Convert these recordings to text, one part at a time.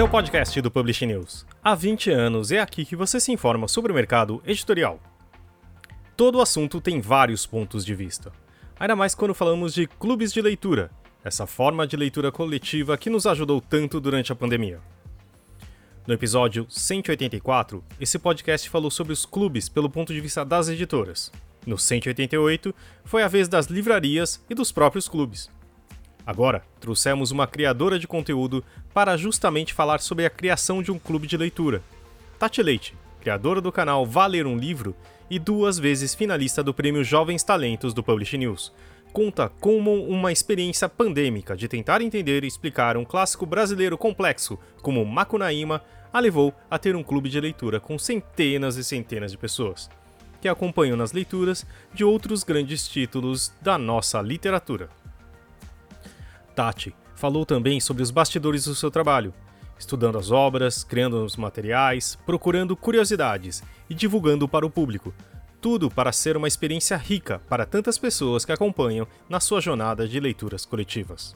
Esse é o podcast do Publish News. Há 20 anos é aqui que você se informa sobre o mercado editorial. Todo assunto tem vários pontos de vista. Ainda mais quando falamos de clubes de leitura, essa forma de leitura coletiva que nos ajudou tanto durante a pandemia. No episódio 184, esse podcast falou sobre os clubes pelo ponto de vista das editoras. No 188, foi a vez das livrarias e dos próprios clubes. Agora, trouxemos uma criadora de conteúdo para justamente falar sobre a criação de um clube de leitura. Tati Leite, criadora do canal Valer um Livro e duas vezes finalista do prêmio Jovens Talentos do Publish News, conta como uma experiência pandêmica de tentar entender e explicar um clássico brasileiro complexo como Macunaíma a levou a ter um clube de leitura com centenas e centenas de pessoas, que acompanham nas leituras de outros grandes títulos da nossa literatura. Tati falou também sobre os bastidores do seu trabalho, estudando as obras, criando os materiais, procurando curiosidades e divulgando para o público. Tudo para ser uma experiência rica para tantas pessoas que acompanham na sua jornada de leituras coletivas.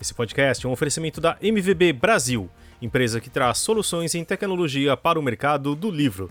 Esse podcast é um oferecimento da MVB Brasil, empresa que traz soluções em tecnologia para o mercado do livro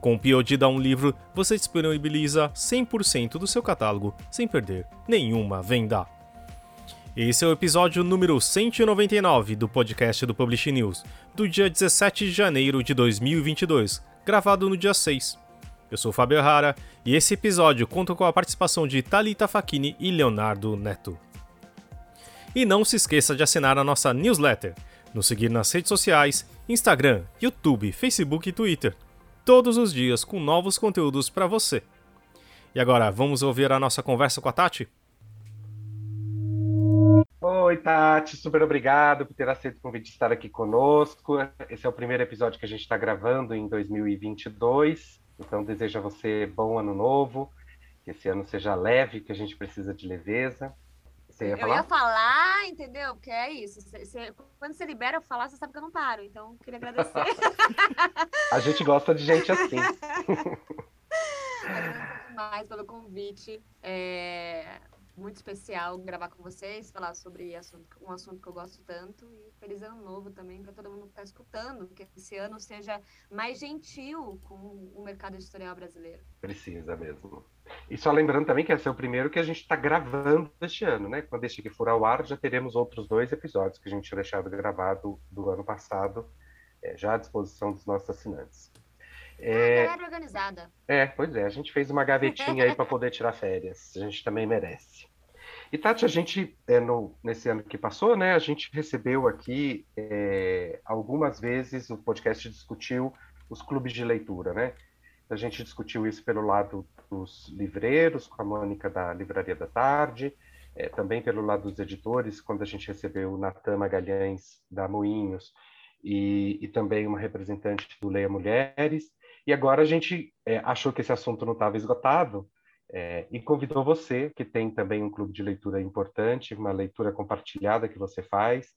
Com o POD da Um Livro, você disponibiliza 100% do seu catálogo sem perder nenhuma venda. Esse é o episódio número 199 do podcast do Publish News, do dia 17 de janeiro de 2022, gravado no dia 6. Eu sou Fábio Rara e esse episódio conta com a participação de Talita Facchini e Leonardo Neto. E não se esqueça de assinar a nossa newsletter, nos seguir nas redes sociais, Instagram, YouTube, Facebook e Twitter todos os dias com novos conteúdos para você. E agora, vamos ouvir a nossa conversa com a Tati? Oi, Tati, super obrigado por ter aceito o convite de estar aqui conosco. Esse é o primeiro episódio que a gente está gravando em 2022, então desejo a você bom ano novo, que esse ano seja leve, que a gente precisa de leveza. Você ia falar? Eu ia falar, entendeu? Porque é isso. Você, quando você libera eu falar, você sabe que eu não paro. Então, queria agradecer. a gente gosta de gente assim. Agradeço demais pelo convite. É muito especial gravar com vocês, falar sobre assunto, um assunto que eu gosto tanto. E feliz ano novo também para todo mundo que está escutando, que esse ano seja mais gentil com o mercado editorial brasileiro. Precisa mesmo. E só lembrando também que esse é o primeiro que a gente está gravando este ano, né? Quando este aqui for ao ar, já teremos outros dois episódios que a gente tinha deixado gravado do ano passado, é, já à disposição dos nossos assinantes. É, é organizada. É, pois é, a gente fez uma gavetinha aí para poder tirar férias. A gente também merece. E Tati, a gente, é, no, nesse ano que passou, né, a gente recebeu aqui é, algumas vezes, o podcast discutiu os clubes de leitura, né? A gente discutiu isso pelo lado dos livreiros, com a Mônica da Livraria da Tarde, é, também pelo lado dos editores, quando a gente recebeu o Natan Magalhães da Moinhos e, e também uma representante do Leia Mulheres. E agora a gente é, achou que esse assunto não estava esgotado, é, e convidou você, que tem também um clube de leitura importante, uma leitura compartilhada que você faz,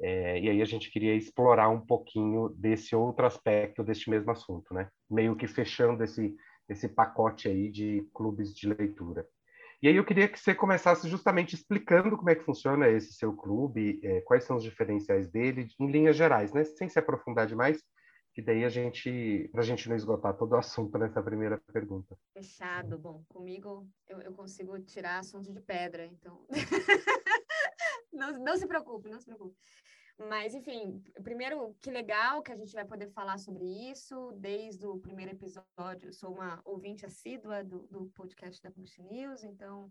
é, e aí a gente queria explorar um pouquinho desse outro aspecto deste mesmo assunto, né? Meio que fechando esse, esse pacote aí de clubes de leitura. E aí eu queria que você começasse justamente explicando como é que funciona esse seu clube, é, quais são os diferenciais dele, em linhas gerais, né? Sem se aprofundar demais, que daí a gente, para a gente não esgotar todo o assunto nessa primeira pergunta. Fechado. Bom, comigo eu, eu consigo tirar assunto de pedra, então. não, não se preocupe, não se preocupe. Mas, enfim, primeiro, que legal que a gente vai poder falar sobre isso desde o primeiro episódio. Eu sou uma ouvinte assídua do, do podcast da Push News, então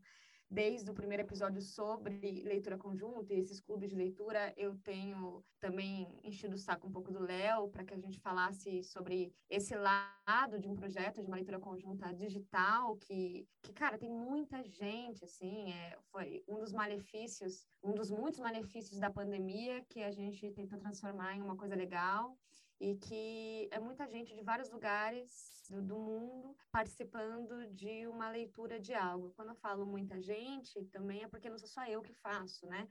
desde o primeiro episódio sobre leitura conjunta e esses clubes de leitura, eu tenho também enchido o saco um pouco do Léo para que a gente falasse sobre esse lado de um projeto de uma leitura conjunta digital que, que cara, tem muita gente, assim, é, foi um dos malefícios, um dos muitos malefícios da pandemia que a gente tentou transformar em uma coisa legal. E que é muita gente de vários lugares do, do, mundo participando de uma leitura de algo. Quando eu falo muita gente, também é porque não sou só eu que faço, né?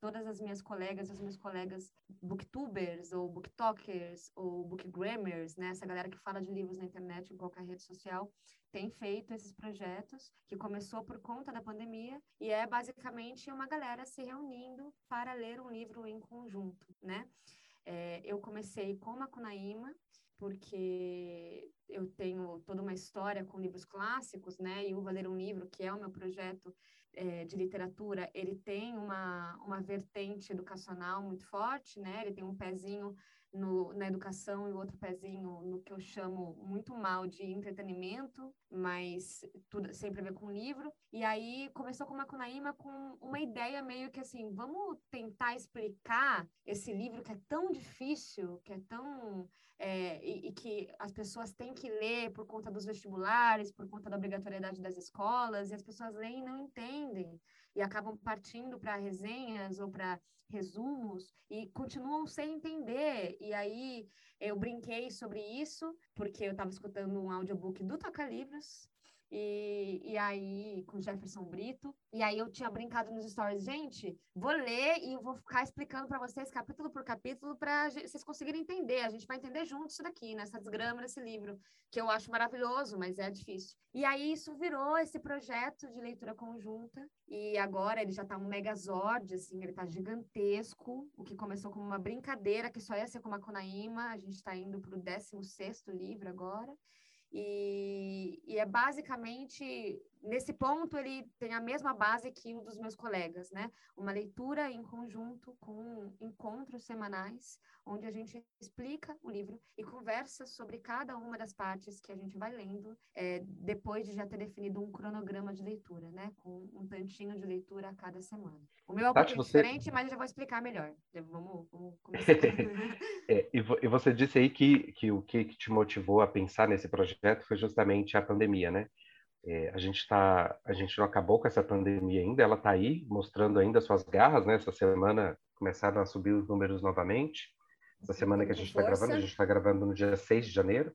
Todas as minhas colegas, as minhas colegas booktubers ou booktalkers ou bookgrammers, né? Essa galera que fala de livros na internet em qualquer rede social, tem feito esses projetos, que começou por conta da pandemia, e é basicamente uma galera se reunindo para ler um livro em conjunto, né? É, eu comecei com Macunaíma, porque eu tenho toda uma história com livros clássicos, né? E o Valer um Livro, que é o meu projeto é, de literatura, ele tem uma, uma vertente educacional muito forte, né? Ele tem um pezinho no, na educação e o outro pezinho no que eu chamo muito mal de entretenimento, mas tudo sempre a ver com livro. E aí começou com Macunaíma com uma ideia meio que assim, vamos tentar explicar esse livro que é tão difícil, que é tão é, e, e, que as pessoas têm que ler por conta dos vestibulares, por conta da obrigatoriedade das escolas, e as pessoas leem e não entendem, e acabam partindo para resenhas ou para resumos e continuam sem entender. E aí eu brinquei sobre isso, porque eu estava escutando um audiobook do Toca Livros, e, e aí, com Jefferson Brito. E aí eu tinha brincado nos stories, gente, vou ler e vou ficar explicando para vocês capítulo por capítulo para vocês conseguirem entender. A gente vai entender junto isso daqui, nessa desgrama desse livro, que eu acho maravilhoso, mas é difícil. E aí isso virou esse projeto de leitura conjunta. E agora ele já está um megazord, assim, ele está gigantesco. O que começou como uma brincadeira, que só ia ser com a Conaíma. A gente está indo para o 16 livro agora. E, e, é basicamente, nesse ponto, ele tem a mesma base que o dos meus colegas, né? Uma leitura em conjunto com encontros semanais, onde a gente explica o livro e conversa sobre cada uma das partes que a gente vai lendo, é, depois de já ter definido um cronograma de leitura, né? Com um tantinho de leitura a cada semana. O meu é um Tati, pouco você... diferente, mas eu já vou explicar melhor. Vamos, vamos começar. é, e, e, você disse aí que, que o que te motivou a pensar nesse projeto foi justamente a pandemia, né? É, a gente tá, a gente não acabou com essa pandemia ainda, ela está aí mostrando ainda suas garras, né? Essa semana começaram a subir os números novamente. Essa semana que a gente está gravando, a gente está gravando no dia 6 de janeiro.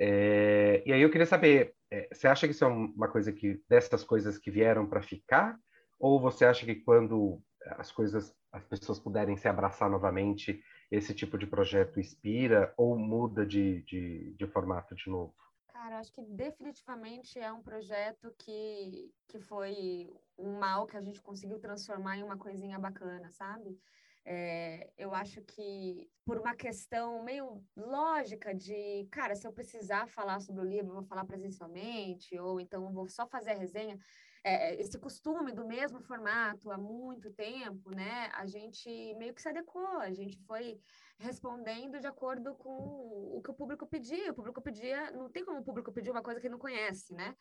É, e aí eu queria saber, é, você acha que isso é uma coisa que dessas coisas que vieram para ficar ou você acha que quando as coisas, as pessoas puderem se abraçar novamente, esse tipo de projeto inspira ou muda de, de, de formato de novo? Cara, acho que definitivamente é um projeto que, que foi um mal que a gente conseguiu transformar em uma coisinha bacana, sabe? É, eu acho que por uma questão meio lógica de, cara, se eu precisar falar sobre o livro, eu vou falar presencialmente, ou então vou só fazer a resenha é, esse costume do mesmo formato há muito tempo, né? A gente meio que se adequou, a gente foi respondendo de acordo com o que o público pedia. O público pedia, não tem como o público pedir uma coisa que não conhece, né?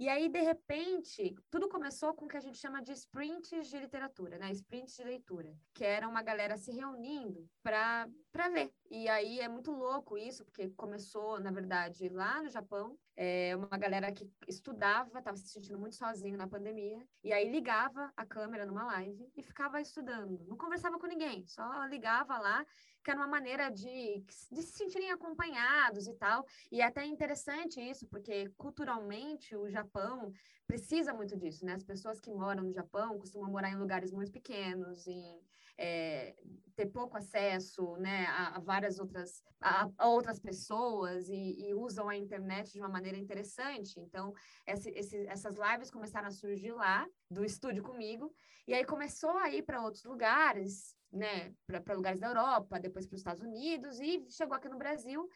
E aí, de repente, tudo começou com o que a gente chama de sprints de literatura, né? Sprints de leitura, que era uma galera se reunindo para ler. E aí é muito louco isso, porque começou, na verdade, lá no Japão, é uma galera que estudava, estava se sentindo muito sozinho na pandemia, e aí ligava a câmera numa live e ficava estudando. Não conversava com ninguém, só ligava lá que era uma maneira de, de se sentirem acompanhados e tal. E é até interessante isso, porque culturalmente o Japão precisa muito disso, né? As pessoas que moram no Japão costumam morar em lugares muito pequenos, em é, ter pouco acesso né, a, a várias outras, a, a outras pessoas e, e, usam a internet de uma maneira interessante. Então, esse, esse, essas lives começaram a surgir lá, do estúdio comigo, e aí começou a ir para outros lugares, né, para lugares da Europa, depois para os Estados Unidos e chegou aqui no Brasil.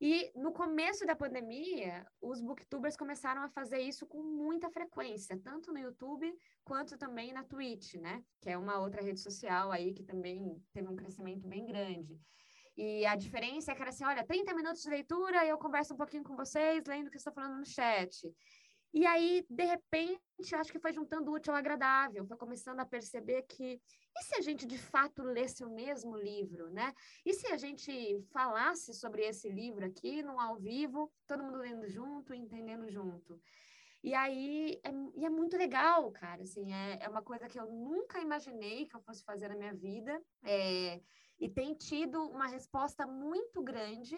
E no começo da pandemia, os booktubers começaram a fazer isso com muita frequência, tanto no YouTube quanto também na Twitch, né? Que é uma outra rede social aí que também teve um crescimento bem grande. E a diferença é que era assim, olha, 30 minutos de leitura e eu converso um pouquinho com vocês, lendo o que estou falando no chat. E aí, de repente, acho que foi juntando útil ao agradável, foi começando a perceber que e se a gente de fato lesse o mesmo livro, né? E se a gente falasse sobre esse livro aqui no ao vivo, todo mundo lendo junto, entendendo junto? E aí, é, e é muito legal, cara, assim, é, é uma coisa que eu nunca imaginei que eu fosse fazer na minha vida, é, e tem tido uma resposta muito grande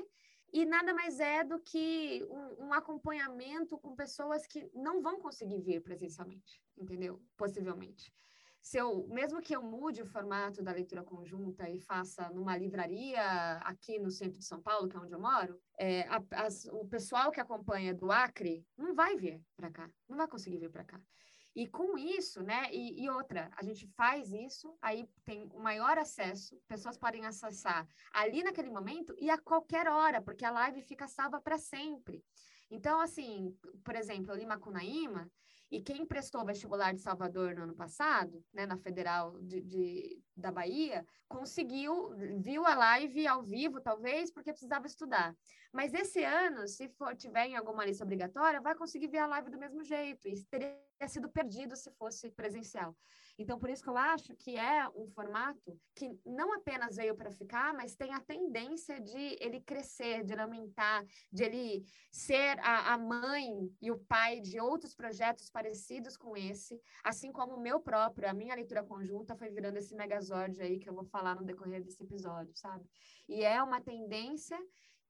e nada mais é do que um, um, acompanhamento com pessoas que não vão conseguir vir presencialmente, entendeu? Possivelmente. Se eu, mesmo que eu mude o formato da leitura conjunta e faça numa livraria aqui no centro de São Paulo, que é onde eu moro, é, a, as, o pessoal que acompanha do Acre não vai vir para cá, não vai conseguir vir para cá. E com isso, né? E, e, outra, a gente faz isso, aí tem o maior acesso, pessoas podem acessar ali naquele momento e a qualquer hora, porque a live fica salva para sempre. Então, assim, por exemplo, eu li Macunaíma, e quem prestou vestibular de Salvador no ano passado, né, na Federal de, de, da Bahia, conseguiu, viu a live ao vivo, talvez, porque precisava estudar. Mas esse ano, se for tiver em alguma lista obrigatória, vai conseguir ver a live do mesmo jeito. E teria sido perdido se fosse presencial. Então, por isso que eu acho que é um formato que não apenas veio para ficar, mas tem a tendência de ele crescer, de aumentar, de ele ser a, a mãe e o pai de outros projetos parecidos com esse, assim como o meu próprio, a minha leitura conjunta foi virando esse megazord aí que eu vou falar no decorrer desse episódio, sabe? E é uma tendência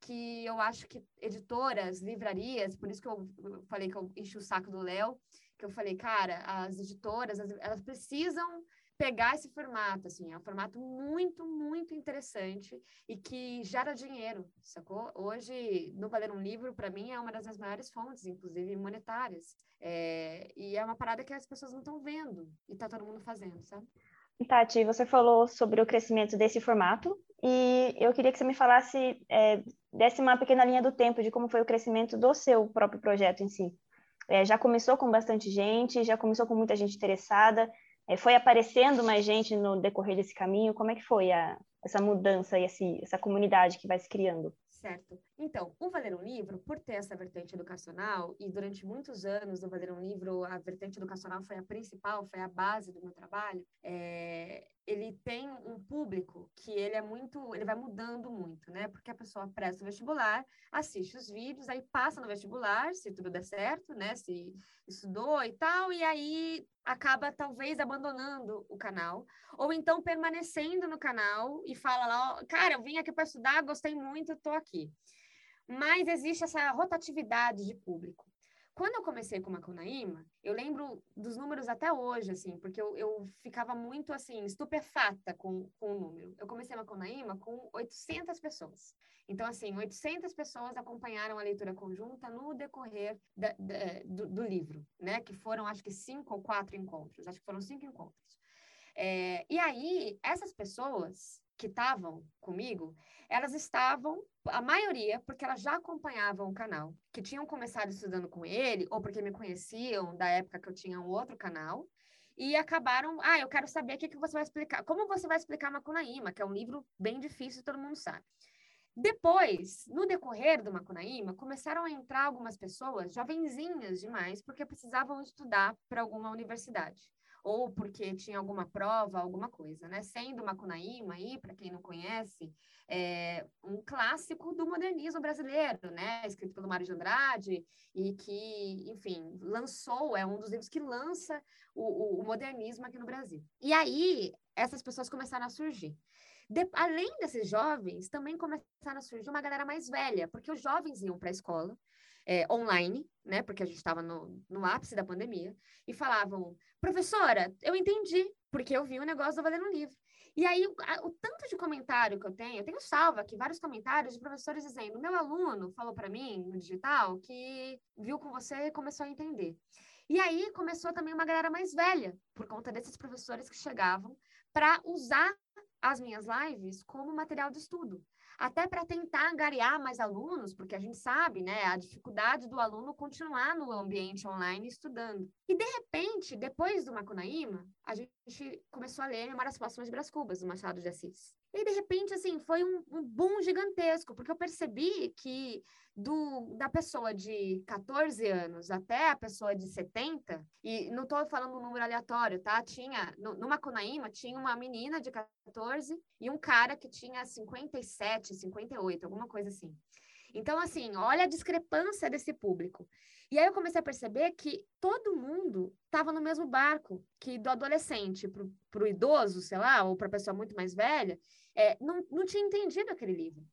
que eu acho que editoras, livrarias, por isso que eu falei que eu enchi o saco do Léo, que eu falei, cara, as editoras, elas precisam pegar esse formato, assim, é um formato muito, muito interessante e que gera dinheiro, sacou? Hoje, no Valer um Livro, para mim, é uma das maiores fontes, inclusive monetárias, é, e é uma parada que as pessoas não estão vendo e tá todo mundo fazendo, sabe? Tati, você falou sobre o crescimento desse formato e eu queria que você me falasse, é, desse uma pequena linha do tempo de como foi o crescimento do seu próprio projeto em si. É, já começou com bastante gente, já começou com muita gente interessada, é, foi aparecendo mais gente no decorrer desse caminho? Como é que foi a, essa mudança e esse, essa comunidade que vai se criando? Certo. Então, o Valer um Livro, por ter essa vertente educacional, e durante muitos anos do Valer um Livro, a vertente educacional foi a principal, foi a base do meu trabalho, é, ele tem um público que ele é muito, ele vai mudando muito, né? Porque a pessoa presta o vestibular, assiste os vídeos, aí passa no vestibular, se tudo der certo, né? Se estudou e tal, e aí acaba talvez abandonando o canal, ou então permanecendo no canal e fala lá, cara, eu vim aqui para estudar, gostei muito, estou aqui. Mas existe essa rotatividade de público. Quando eu comecei com Macunaíma, eu lembro dos números até hoje, assim, porque eu, eu ficava muito, assim, estupefata com, com o número. Eu comecei Macunaíma com 800 pessoas. Então, assim, 800 pessoas acompanharam a leitura conjunta no decorrer da, da, do, do, livro, né? Que foram, acho que, cinco ou quatro encontros. Acho que foram cinco encontros. É, e aí, essas pessoas que estavam comigo, elas estavam, a maioria, porque elas já acompanhavam o canal, que tinham começado estudando com ele, ou porque me conheciam da época que eu tinha um outro canal, e acabaram, ah, eu quero saber o que, que você vai explicar, como você vai explicar Macunaíma, que é um livro bem difícil, todo mundo sabe. Depois, no decorrer do Macunaíma, começaram a entrar algumas pessoas, jovenzinhas demais, porque precisavam estudar para alguma universidade ou porque tinha alguma prova, alguma coisa, né? Sendo Macunaíma aí, para quem não conhece, é um clássico do modernismo brasileiro, né? Escrito pelo Mário de Andrade e que, enfim, lançou, é um dos livros que lança o, o, o modernismo aqui no Brasil. E aí, essas pessoas começaram a surgir. De, além desses jovens, também começaram a surgir uma galera mais velha, porque os jovens iam para a escola, é, online, né? Porque a gente estava no, no ápice da pandemia, e falavam: professora, eu entendi, porque eu vi o um negócio do Valendo Livro. E aí, o, o, tanto de comentário que eu tenho, eu tenho salvo aqui vários comentários de professores dizendo: meu aluno falou para mim no digital que viu com você e começou a entender. E aí começou também uma galera mais velha, por conta desses professores que chegavam para usar as minhas lives como material de estudo até para tentar angariar mais alunos, porque a gente sabe, né, a dificuldade do aluno continuar no ambiente online estudando. E de repente, depois do Macunaíma, a gente começou a ler Memórias Póstumas de Brás Cubas, do Machado de Assis. E de repente, assim, foi um, um boom gigantesco, porque eu percebi que do, da pessoa de 14 anos até a pessoa de 70, e não estou falando um número aleatório, tá? Tinha, no, Macunaíma, tinha uma menina de 14 e um cara que tinha 57, 58, alguma coisa assim. Então, assim, olha a discrepância desse público. E aí eu comecei a perceber que todo mundo estava no mesmo barco, que do adolescente para o idoso, sei lá, ou para a pessoa muito mais velha, é, não, não tinha entendido aquele livro.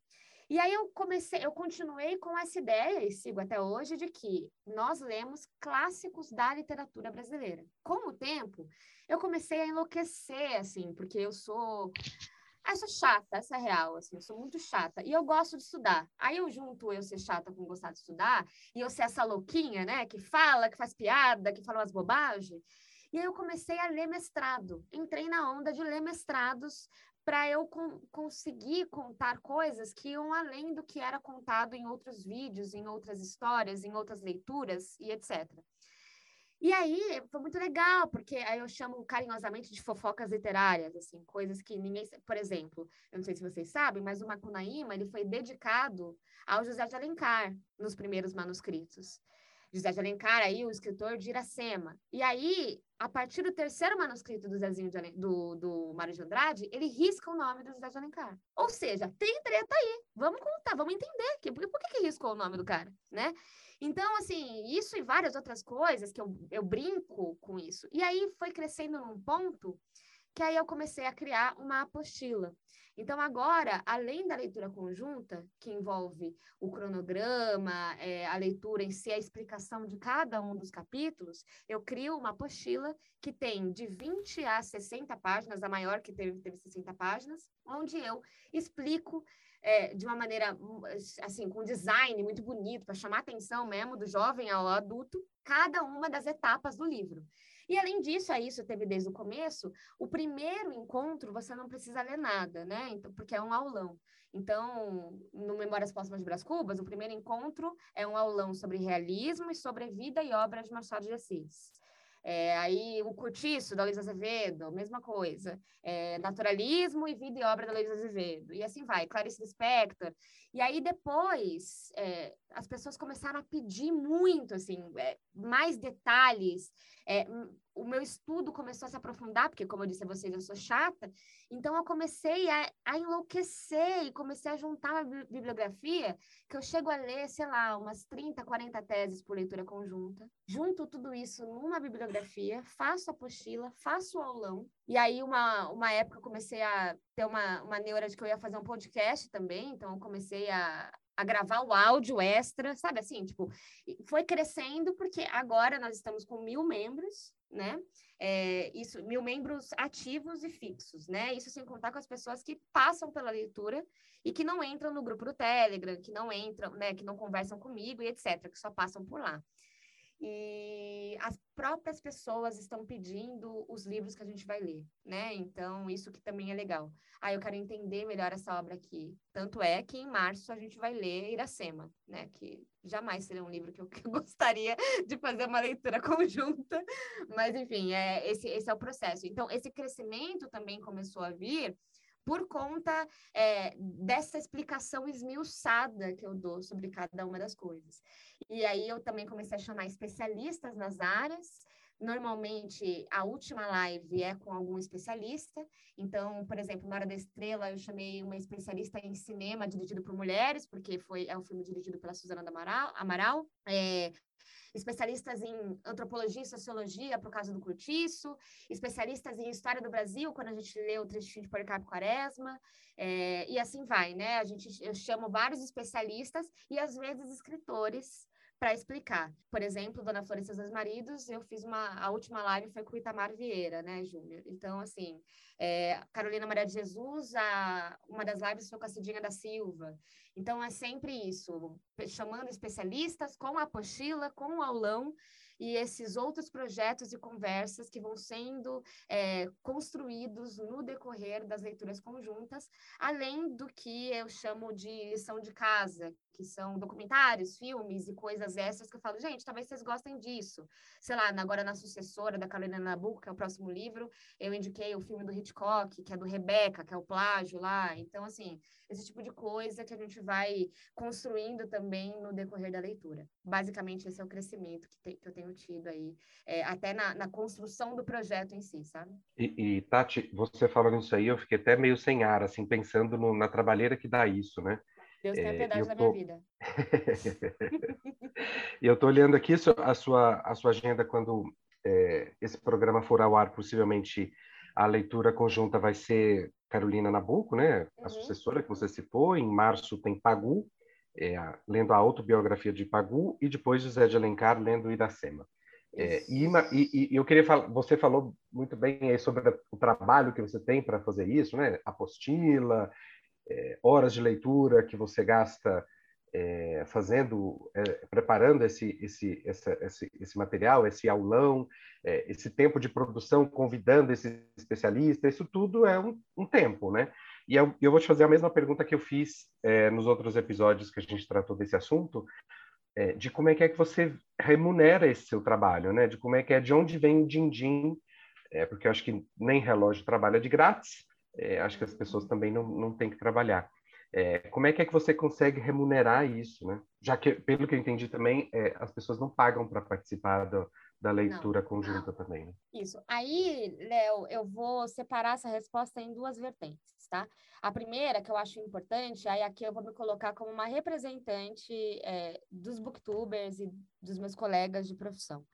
E aí eu comecei, eu continuei com essa ideia, e sigo até hoje, de que nós lemos clássicos da literatura brasileira. Com o tempo, eu comecei a enlouquecer, assim, porque eu sou ah, eu sou chata, essa é real, assim, eu sou muito chata. E eu gosto de estudar. Aí eu junto eu ser chata com gostar de estudar, e eu ser essa louquinha, né, que fala, que faz piada, que fala umas bobagens. E aí eu comecei a ler mestrado. Entrei na onda de ler mestrados para eu com, conseguir contar coisas que iam além do que era contado em outros vídeos, em outras histórias, em outras leituras e etc. E aí foi muito legal, porque aí eu chamo carinhosamente de fofocas literárias, assim, coisas que ninguém, por exemplo, eu não sei se vocês sabem, mas o Macunaíma, ele foi dedicado ao José de Alencar nos primeiros manuscritos. José de Alencar, aí, o escritor de Iracema. E aí, a partir do terceiro manuscrito do Zezinho de do, do Mário de Andrade, ele risca o nome do José de Alencar. Ou seja, tem treta aí. Vamos contar, vamos entender. Que, por, por que, que riscou o nome do cara, né? Então, assim, isso e várias outras coisas que eu, eu brinco com isso. E aí foi crescendo num ponto que aí eu comecei a criar uma apostila. Então, agora, além da leitura conjunta, que envolve o cronograma, é, a leitura em si, a explicação de cada um dos capítulos, eu crio uma apostila que tem de 20 a 60 páginas, a maior que teve, teve 60 páginas, onde eu explico é, de uma maneira, assim, com design muito bonito, para chamar a atenção mesmo do jovem ao adulto, cada uma das etapas do livro. E além disso, é isso teve desde o começo, o primeiro encontro você não precisa ler nada, né? Então, porque é um aulão. Então, no Memórias Póstumas de Brás Cubas, o primeiro encontro é um aulão sobre realismo e sobre vida e obra de Machado de Assis. É, aí o Curtiço, da Luiz Azevedo, mesma coisa. É, naturalismo e vida e obra da Luiz Azevedo. E assim vai, Clarice Lispector. E aí depois é, as pessoas começaram a pedir muito, assim, é, mais detalhes. É, o meu estudo começou a se aprofundar, porque como eu disse a vocês, eu sou chata. Então eu comecei a, a enlouquecer e comecei a juntar uma bibliografia que eu chego a ler, sei lá, umas 30, 40 teses por leitura conjunta. Junto tudo isso numa bibliografia, faço a apostila, faço o aulão. E aí uma, uma época eu comecei a ter uma, uma neura de que eu ia fazer um podcast também, então eu comecei a, a gravar o áudio extra, sabe assim, tipo, foi crescendo porque agora nós estamos com mil membros, né? É, isso, mil membros ativos e fixos, né? Isso sem contar com as pessoas que passam pela leitura e que não entram no grupo do Telegram, que não entram, né? Que não conversam comigo e etc, que só passam por lá. E as próprias pessoas estão pedindo os livros que a gente vai ler, né? Então, isso que também é legal. Ah, eu quero entender melhor essa obra aqui. Tanto é que em março a gente vai ler Iracema, né? Que jamais seria um livro que eu, que eu gostaria de fazer uma leitura conjunta. Mas, enfim, é, esse, esse é o processo. Então, esse crescimento também começou a vir por conta é, dessa explicação esmiuçada que eu dou sobre cada uma das coisas. E aí eu também comecei a chamar especialistas nas áreas. Normalmente, a última live é com algum especialista. Então, por exemplo, na Hora da Estrela, eu chamei uma especialista em cinema dirigido por mulheres, porque foi, é um filme dirigido pela Suzana Amaral. Amaral. É, especialistas em antropologia e sociologia, por causa do curtiço, especialistas em história do Brasil, quando a gente lê o trechinho de Policarpo Quaresma, é, e assim vai, né? A gente, eu chamo vários especialistas e, às vezes, escritores para explicar. Por exemplo, Dona Flor seus dois maridos, eu fiz uma, a última live foi com o Itamar Vieira, né, Júnior? Então, assim, é, Carolina Maria de Jesus, a, uma das lives foi com a Cidinha da Silva. Então, é sempre isso, chamando especialistas com a apostila, com o aulão, e esses outros projetos e conversas que vão sendo é, construídos no decorrer das leituras conjuntas, além do que eu chamo de lição de casa, que são documentários, filmes e coisas essas que eu falo, gente, talvez vocês gostem disso. Sei lá, agora na sucessora da Carolina Nabucco, que é o próximo livro, eu indiquei o filme do Hitchcock, que é do Rebeca, que é o plágio lá. Então, assim, esse tipo de coisa que a gente vai construindo também no decorrer da leitura. Basicamente, esse é o crescimento que, te, que eu tenho tido aí, é, até na, na, construção do projeto em si, sabe? E, e, Tati, você falando isso aí, eu fiquei até meio sem ar, assim, pensando no, na trabalheira que dá isso, né? Deus tenha é, piedade da tô... minha vida. eu estou olhando aqui a sua, a sua agenda quando é, esse programa for ao ar, possivelmente a leitura conjunta vai ser Carolina Nabuco, né? A uhum. sucessora que você citou. Em março tem Pagu, é, lendo a autobiografia de Pagu, e depois José de Alencar lendo Iracema. É, e, e, e, eu queria falar, você falou muito bem sobre o trabalho que você tem para fazer isso, né? Apostila, é, horas de leitura que você gasta é, fazendo, é, preparando esse, esse, essa, esse, esse, material, esse aulão, é, esse tempo de produção, convidando esse especialista, isso tudo é um, um tempo, né? E eu, eu, vou te fazer a mesma pergunta que eu fiz é, nos outros episódios que a gente tratou desse assunto, é, de como é que é que você remunera esse seu trabalho, né? De como é que é, de onde vem o din-din, é, porque eu acho que nem relógio trabalha de grátis, acho que as pessoas também não, não têm que trabalhar. É, como é que é que você consegue remunerar isso, né? Já que, pelo que eu entendi também, é, as pessoas não pagam para participar do, da leitura não, conjunta não. também. Né? Isso. Aí, Léo, eu vou separar essa resposta em duas vertentes, tá? A primeira, que eu acho importante, aí aqui eu vou me colocar como uma representante é, dos booktubers e dos meus colegas de profissão.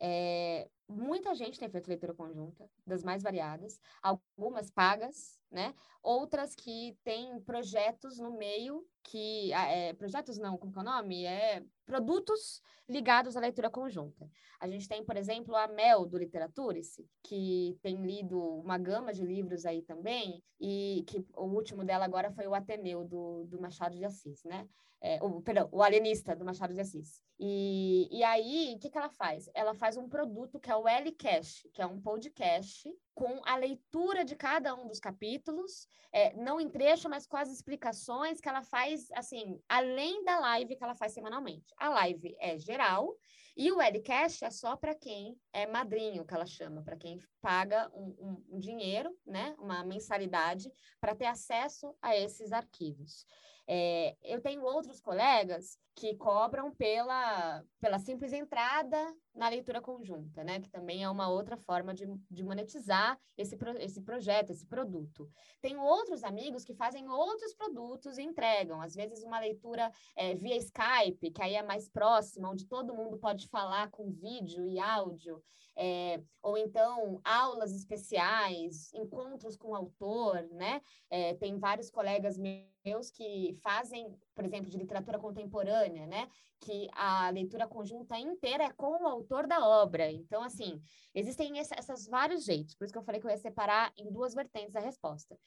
É, muita gente tem feito leitura conjunta, das mais variadas, algumas pagas, né? Outras que têm projetos no meio que ah, é, projetos não, como é o nome? É produtos ligados à leitura conjunta. A gente tem, por exemplo, a Mel do Literaturice, que tem lido uma gama de livros aí também, e que o último dela agora foi o Ateneu do, do Machado de Assis, né? É, o, perdão, o Alienista do Machado de Assis. E, e aí, o que, que ela faz? Ela faz um produto que é o L-Cash, que é um podcast com a leitura de cada um dos capítulos, é, não em trecho, mas com as explicações que ela faz, assim, além da live que ela faz semanalmente. A live é geral e o Edcast é só para quem é madrinho, que ela chama, para quem paga um, um, dinheiro, né, uma mensalidade, para ter acesso a esses arquivos. É, eu tenho outros colegas que cobram pela, pela simples entrada na leitura conjunta, né? Que também é uma outra forma de, de monetizar esse, pro, esse projeto, esse produto. Tenho outros amigos que fazem outros produtos e entregam, às vezes uma leitura é, via Skype, que aí é mais próxima, onde todo mundo pode falar com vídeo e áudio, é, ou então aulas especiais, encontros com o autor, né? É, tem vários colegas meus que fazem, por exemplo, de literatura contemporânea, né? Que a leitura conjunta inteira é com o autor da obra. Então, assim, existem esses vários jeitos. Por isso que eu falei que eu ia separar em duas vertentes a resposta.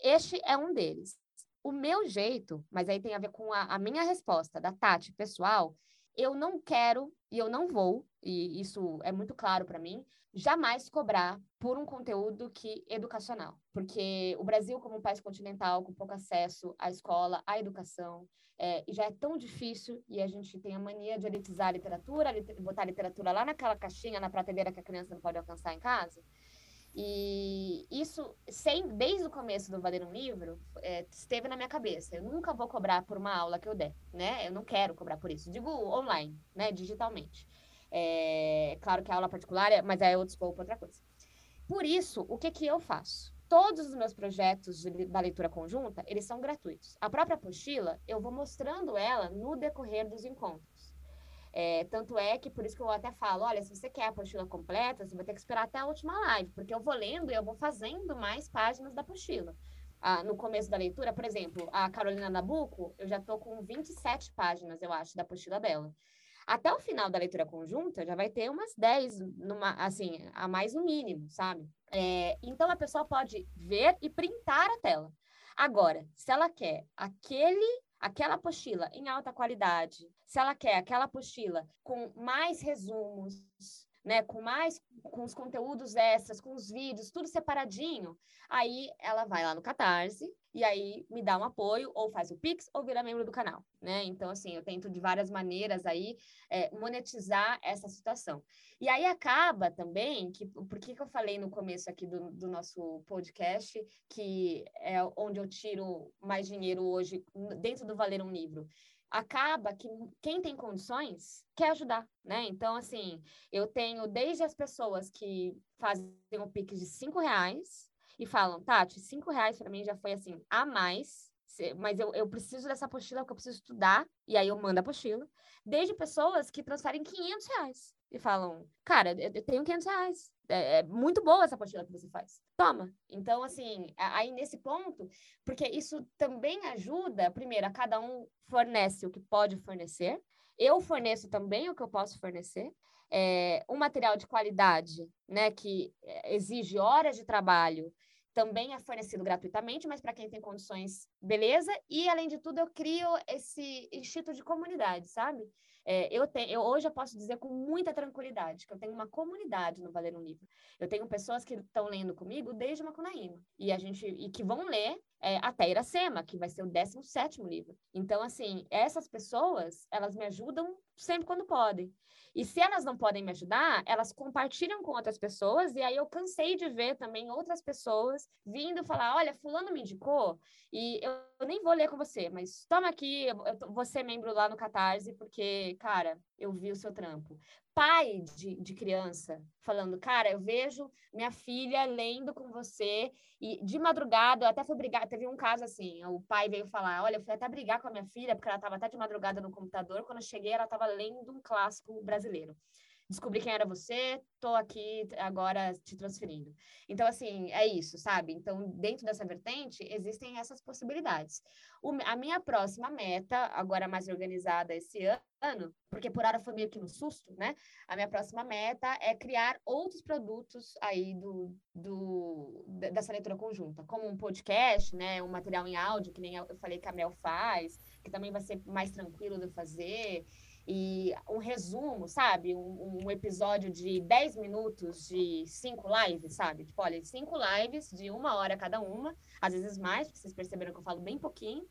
Este é um deles. O meu jeito, mas aí tem a ver com a, a minha resposta da Tati pessoal, eu não quero e eu não vou, e isso é muito claro para mim, jamais cobrar por um conteúdo que educacional, porque o Brasil como um país continental com pouco acesso à escola, à educação, é, já é tão difícil e a gente tem a mania de elitizar a literatura, botar a literatura lá naquela caixinha, na prateleira que a criança não pode alcançar em casa. E isso, sem, desde o começo do Valer um Livro, é, esteve na minha cabeça. Eu nunca vou cobrar por uma aula que eu der, né? Eu não quero cobrar por isso. Digo online, né? Digitalmente. É, claro que a aula particular, é, mas é outro outra coisa. Por isso, o que, que eu faço? Todos os meus projetos de, da leitura conjunta, eles são gratuitos. A própria apostila, eu vou mostrando ela no decorrer dos encontros. É, tanto é que, por isso que eu até falo, olha, se você quer a apostila completa, você vai ter que esperar até a última live, porque eu vou lendo e eu vou fazendo mais páginas da apostila. Ah, no começo da leitura, por exemplo, a Carolina Nabuco, eu já estou com 27 páginas, eu acho, da apostila dela. Até o final da leitura conjunta, já vai ter umas 10, numa, assim, a mais no mínimo, sabe? É, então, a pessoa pode ver e printar a tela. Agora, se ela quer aquele aquela apostila em alta qualidade, se ela quer aquela apostila com mais resumos, né, com mais com os conteúdos extras, com os vídeos, tudo separadinho, aí ela vai lá no Catarse e aí me dá um apoio, ou faz o Pix, ou vira membro do canal, né? Então, assim, eu tento de várias maneiras aí é, monetizar essa situação. E aí acaba também, que, por que, que eu falei no começo aqui do, do nosso podcast, que é onde eu tiro mais dinheiro hoje, dentro do Valer um Livro? Acaba que quem tem condições quer ajudar, né? Então, assim, eu tenho desde as pessoas que fazem um pique de cinco reais e falam, Tati, cinco reais para mim já foi assim, a mais mas eu, eu preciso dessa apostila porque eu preciso estudar, e aí eu mando a apostila, desde pessoas que transferem 500 reais e falam, cara, eu tenho 500 reais, é, é, muito boa essa apostila que você faz. Toma. Então, assim, aí nesse ponto, porque isso também ajuda, primeiro, a cada um fornece o que pode fornecer, eu forneço também o que eu posso fornecer, é, um material de qualidade, né, que é, exige horas de trabalho, também é fornecido gratuitamente, mas para quem tem condições, beleza. E, além de tudo, eu crio esse instinto de comunidade, sabe? É, eu, tenho, eu hoje eu posso dizer com muita tranquilidade que eu tenho uma comunidade no Valer um Livro. Eu tenho pessoas que estão lendo comigo desde Macunaíma e a gente e que vão ler é, até Iracema, que vai ser o 17 livro. Então, assim, essas pessoas, elas me ajudam sempre quando podem. E se elas não podem me ajudar, elas compartilham com outras pessoas, e aí eu cansei de ver também outras pessoas vindo falar: olha, Fulano me indicou, e eu, nem vou ler com você, mas toma aqui, eu, eu, você membro lá no Catarse, porque, cara, eu vi o seu trampo pai de, de criança falando, cara, eu vejo minha filha lendo com você e de madrugada, eu até fui brigar, teve um caso assim, o pai veio falar, olha, eu fui até brigar com a minha filha, porque ela estava até de madrugada no computador, quando eu cheguei ela estava lendo um clássico brasileiro descobri quem era você, tô aqui agora te transferindo. Então, assim, é isso, sabe? Então, dentro dessa vertente, existem essas possibilidades. O, a minha próxima meta, agora mais organizada esse ano, porque por hora foi meio que no susto, né? A minha próxima meta é criar outros produtos aí do, do, dessa leitura conjunta, como um podcast, né? Um material em áudio, que nem eu falei que a Mel faz, que também vai ser mais tranquilo de fazer e um resumo, sabe? Um, um, episódio de 10 minutos de cinco lives, sabe? Tipo, olha, cinco lives de uma hora cada uma, às vezes mais, porque vocês perceberam que eu falo bem pouquinho.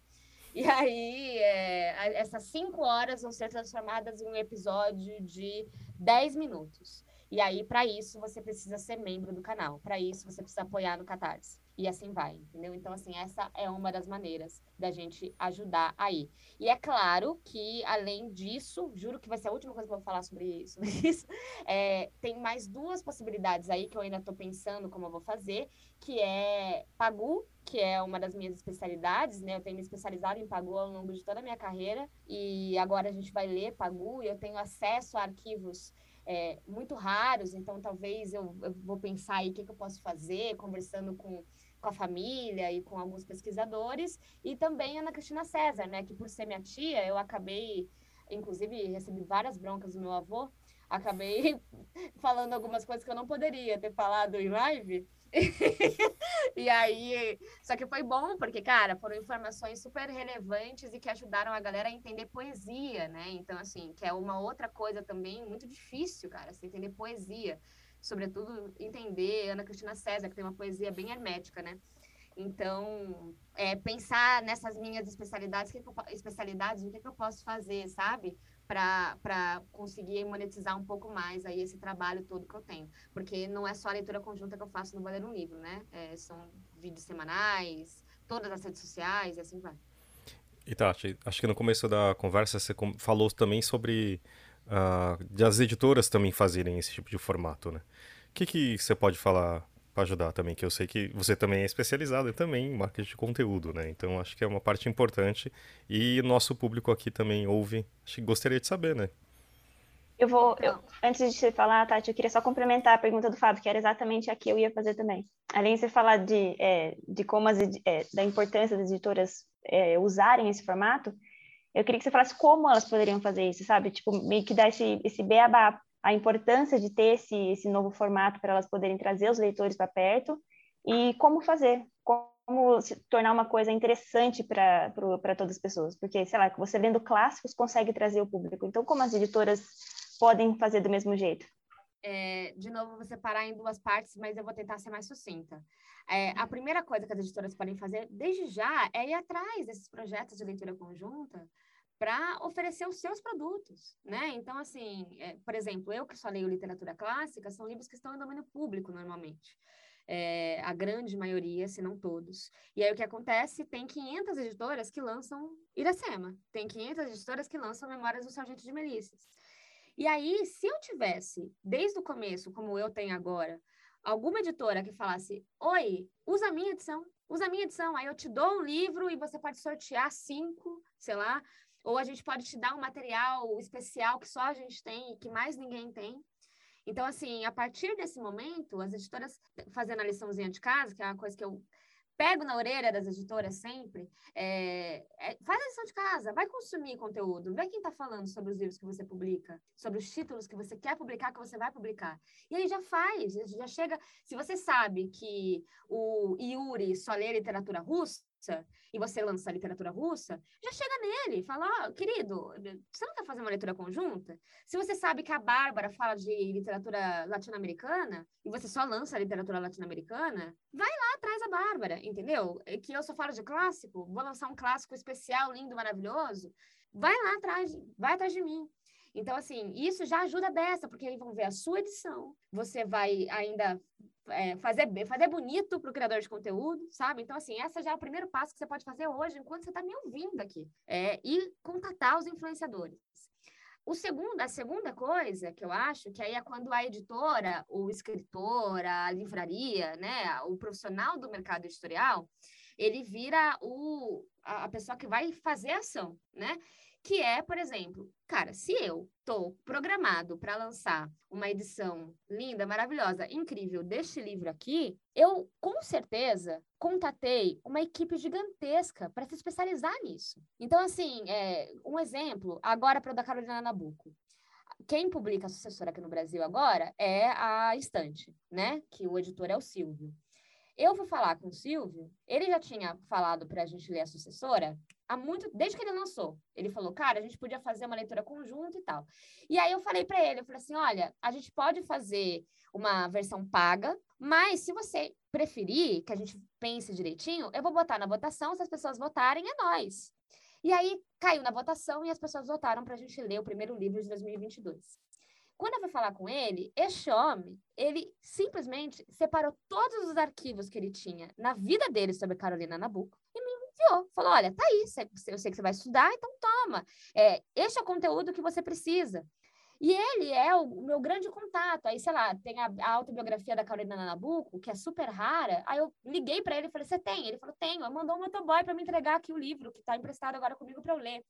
E aí, é, essas cinco horas vão ser transformadas em um episódio de 10 minutos. E aí, para isso, você precisa ser membro do canal. Para isso, você precisa apoiar no Catarse e assim vai, entendeu? Então, assim, essa é uma das maneiras da gente ajudar aí. E é claro que, além disso, juro que vai ser a última coisa que eu vou falar sobre, sobre isso, é, tem mais duas possibilidades aí que eu ainda estou pensando como eu vou fazer, que é Pagu, que é uma das minhas especialidades, né? Eu tenho me especializado em Pagu ao longo de toda a minha carreira, e agora a gente vai ler Pagu, e eu tenho acesso a arquivos é, muito raros, então talvez eu, eu vou pensar aí o que, que eu posso fazer, conversando com com a família e com alguns pesquisadores, e também Ana Cristina César, né, que por ser minha tia, eu acabei, inclusive recebi várias broncas do meu avô, acabei falando algumas coisas que eu não poderia ter falado em live. e aí, só que foi bom, porque, cara, foram informações super relevantes e que ajudaram a galera a entender poesia, né? Então, assim, que é uma outra coisa também muito difícil, cara, entender poesia sobretudo, entender Ana Cristina César, que tem uma poesia bem hermética, né? Então, é, pensar nessas minhas especialidades, que eu, especialidades, o que, que eu posso fazer, sabe? Para conseguir monetizar um pouco mais aí esse trabalho todo que eu tenho. Porque não é só a leitura conjunta que eu faço no Valer um Livro, né? É, são vídeos semanais, todas as redes sociais e assim vai. E Tati, acho que no começo da conversa você falou também sobre uh, as editoras também fazerem esse tipo de formato, né? O que, que você pode falar para ajudar também? Que eu sei que você também é especializado também em marketing de conteúdo, né? Então acho que é uma parte importante e nosso público aqui também ouve. Acho que gostaria de saber, né? Eu vou, eu, antes de você falar, Tati, eu queria só complementar a pergunta do Fábio, que era exatamente a que eu ia fazer também. Além de você falar de, é, de como as, é, da importância das editoras é, usarem esse formato, eu queria que você falasse como elas poderiam fazer isso, sabe? Tipo, meio que dar esse, esse beabá, a importância de ter esse, esse novo formato para elas poderem trazer os leitores para perto e como fazer, como se tornar uma coisa interessante para todas as pessoas. Porque, sei lá, você lendo clássicos consegue trazer o público. Então, como as editoras podem fazer do mesmo jeito? É, de novo, vou separar em duas partes, mas eu vou tentar ser mais sucinta. É, a primeira coisa que as editoras podem fazer, desde já, é ir atrás desses projetos de leitura conjunta para oferecer os seus produtos, né? Então, assim, é, por exemplo, eu que só leio literatura clássica, são livros que estão em domínio público normalmente. É, a grande maioria, se não todos. E aí o que acontece? Tem 500 editoras que lançam Iracema, tem 500 editoras que lançam Memórias do Sargento de Melícias. E aí, se eu tivesse, desde o começo, como eu tenho agora, alguma editora que falasse: Oi, usa a minha edição, usa a minha edição. Aí eu te dou um livro e você pode sortear cinco, sei lá. Ou a gente pode te dar um material especial que só a gente tem e que mais ninguém tem. Então, assim, a partir desse momento, as editoras fazendo a liçãozinha de casa, que é uma coisa que eu pego na orelha das editoras sempre, é, é, faz a lição de casa, vai consumir conteúdo, vê quem está falando sobre os livros que você publica, sobre os títulos que você quer publicar, que você vai publicar. E aí já faz, já chega. Se você sabe que o Yuri só lê literatura russa, e você lança literatura russa, já chega nele fala, querido, você não quer fazer uma leitura conjunta? Se você sabe que a Bárbara fala de literatura latino-americana e você só lança literatura latino-americana, vai lá atrás da Bárbara, entendeu? É que eu só falo de clássico, vou lançar um clássico especial, lindo, maravilhoso, vai lá atrás, vai atrás de mim. Então, assim, isso já ajuda dessa, porque eles vão ver a sua edição, você vai ainda é, fazer, fazer bonito para o criador de conteúdo, sabe? Então, assim, essa já é o primeiro passo que você pode fazer hoje, enquanto você está me ouvindo aqui, é, e contatar os influenciadores. O segundo, a segunda coisa que eu acho, que aí é quando a editora, o escritor, a livraria, né, o profissional do mercado editorial, ele vira o, a pessoa que vai fazer a ação, né? Que é, por exemplo, cara, se eu estou programado para lançar uma edição linda, maravilhosa, incrível deste livro aqui, eu com certeza contatei uma equipe gigantesca para se especializar nisso. Então, assim, é, um exemplo, agora para o da Carolina Nabuco. Quem publica a sucessora aqui no Brasil agora é a Estante, né? Que o editor é o Silvio. Eu fui falar com o Silvio, ele já tinha falado para a gente ler a sucessora há muito, desde que ele lançou. Ele falou, cara, a gente podia fazer uma leitura conjunta e tal. E aí eu falei para ele, eu falei assim, olha, a gente pode fazer uma versão paga, mas se você preferir que a gente pense direitinho, eu vou botar na votação, se as pessoas votarem, é nós. E aí caiu na votação e as pessoas votaram para a gente ler o primeiro livro de 2022. Quando eu fui falar com ele, este homem, ele simplesmente separou todos os arquivos que ele tinha na vida dele sobre Carolina Nabuco e me enviou. Falou: olha, tá aí, eu sei que você vai estudar, então toma. É, este é o conteúdo que você precisa. E ele é o meu grande contato. Aí, sei lá, tem a, autobiografia da Carolina Nabuco, que é super rara. Aí eu liguei para ele e falei: Você tem? Ele falou: Tenho. Ele mandou um motoboy para me entregar aqui o livro, que está emprestado agora comigo para eu ler.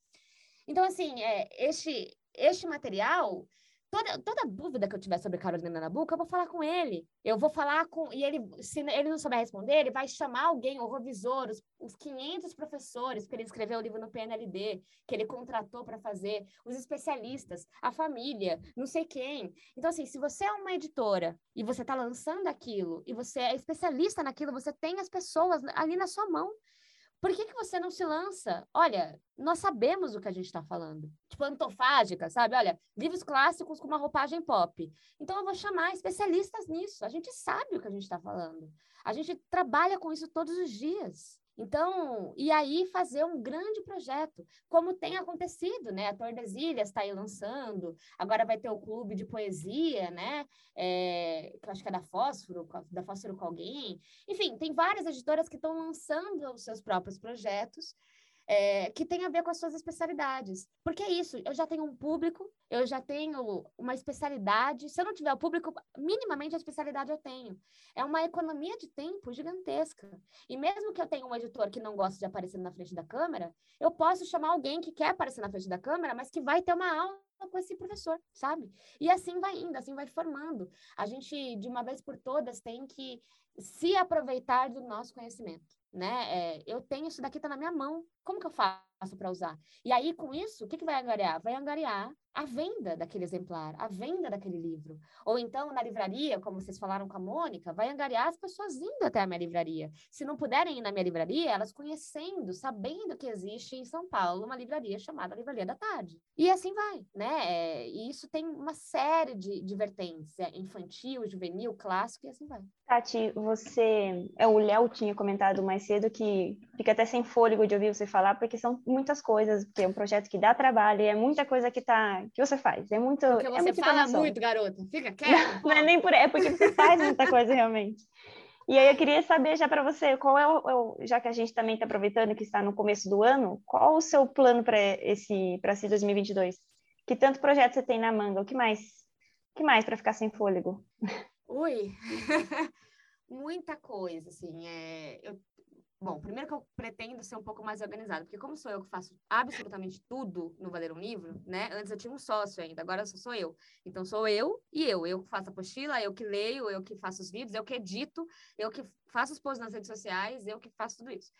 Então, assim, é, este, este material Toda, toda dúvida que eu tiver sobre Carolina Nabuco, eu vou falar com ele. Eu vou falar com. E ele, se ele não souber responder, ele vai chamar alguém, o revisor, os, os 500 professores, porque ele escreveu o livro no PNLD, que ele contratou para fazer, os especialistas, a família, não sei quem. Então, assim, se você é uma editora e você está lançando aquilo, e você é especialista naquilo, você tem as pessoas ali na sua mão. Por que, que você não se lança? Olha, nós sabemos o que a gente está falando. Tipo, antofágica, sabe? Olha, livros clássicos com uma roupagem pop. Então, eu vou chamar especialistas nisso. A gente sabe o que a gente está falando. A gente trabalha com isso todos os dias. Então, e aí fazer um grande projeto, como tem acontecido, né? A Tordesilhas está aí lançando, agora vai ter o clube de poesia, né? É, que eu acho que é da Fósforo, da Fósforo com alguém. Enfim, tem várias editoras que estão lançando os seus próprios projetos é, que tem a ver com as suas especialidades. Porque é isso, eu já tenho um público, eu já tenho uma especialidade. Se eu não tiver o público, minimamente a especialidade eu tenho. É uma economia de tempo gigantesca. E mesmo que eu tenha um editor que não gosta de aparecer na frente da câmera, eu posso chamar alguém que quer aparecer na frente da câmera, mas que vai ter uma aula com esse professor, sabe? E assim vai indo, assim vai formando. A gente, de uma vez por todas, tem que se aproveitar do nosso conhecimento né? É, eu tenho isso daqui, tá na minha mão. Como que eu faço para usar? E aí, com isso, o que, que vai angariar? Vai angariar a venda daquele exemplar, a venda daquele livro. Ou então, na livraria, como vocês falaram com a Mônica, vai angariar as pessoas indo até a minha livraria. Se não puderem ir na minha livraria, elas conhecendo, sabendo que existe em São Paulo uma livraria chamada Livraria da Tarde. E assim vai, né? É, e isso tem uma série de, de vertentes, é infantil, juvenil, clássico, e assim vai. Tati, você... É, o Léo tinha comentado mais cedo que fica até sem fôlego de ouvir você falar, porque são muitas coisas, porque é um projeto que dá trabalho, e é muita coisa que tá que você faz. É muito. Porque é você muito fala muito, garota. Fica quieto. Não, não, é nem por é porque você faz muita coisa realmente. E aí eu queria saber já para você, qual é o, já que a gente também está aproveitando que está no começo do ano, qual o seu plano para esse para esse 2022? Que tanto projeto você tem na manga? O que mais? O que mais para ficar sem fôlego? Ui. Muita coisa, assim, é, eu Bom, primeiro que eu pretendo ser um pouco mais organizado, porque como sou eu que faço absolutamente tudo no Valer um Livro, né? Antes eu tinha um sócio ainda, agora só sou eu. Então sou eu e eu. Eu que faço a apostila, eu que leio, eu que faço os vídeos, eu que edito, eu que faço os posts nas redes sociais, eu que faço tudo isso.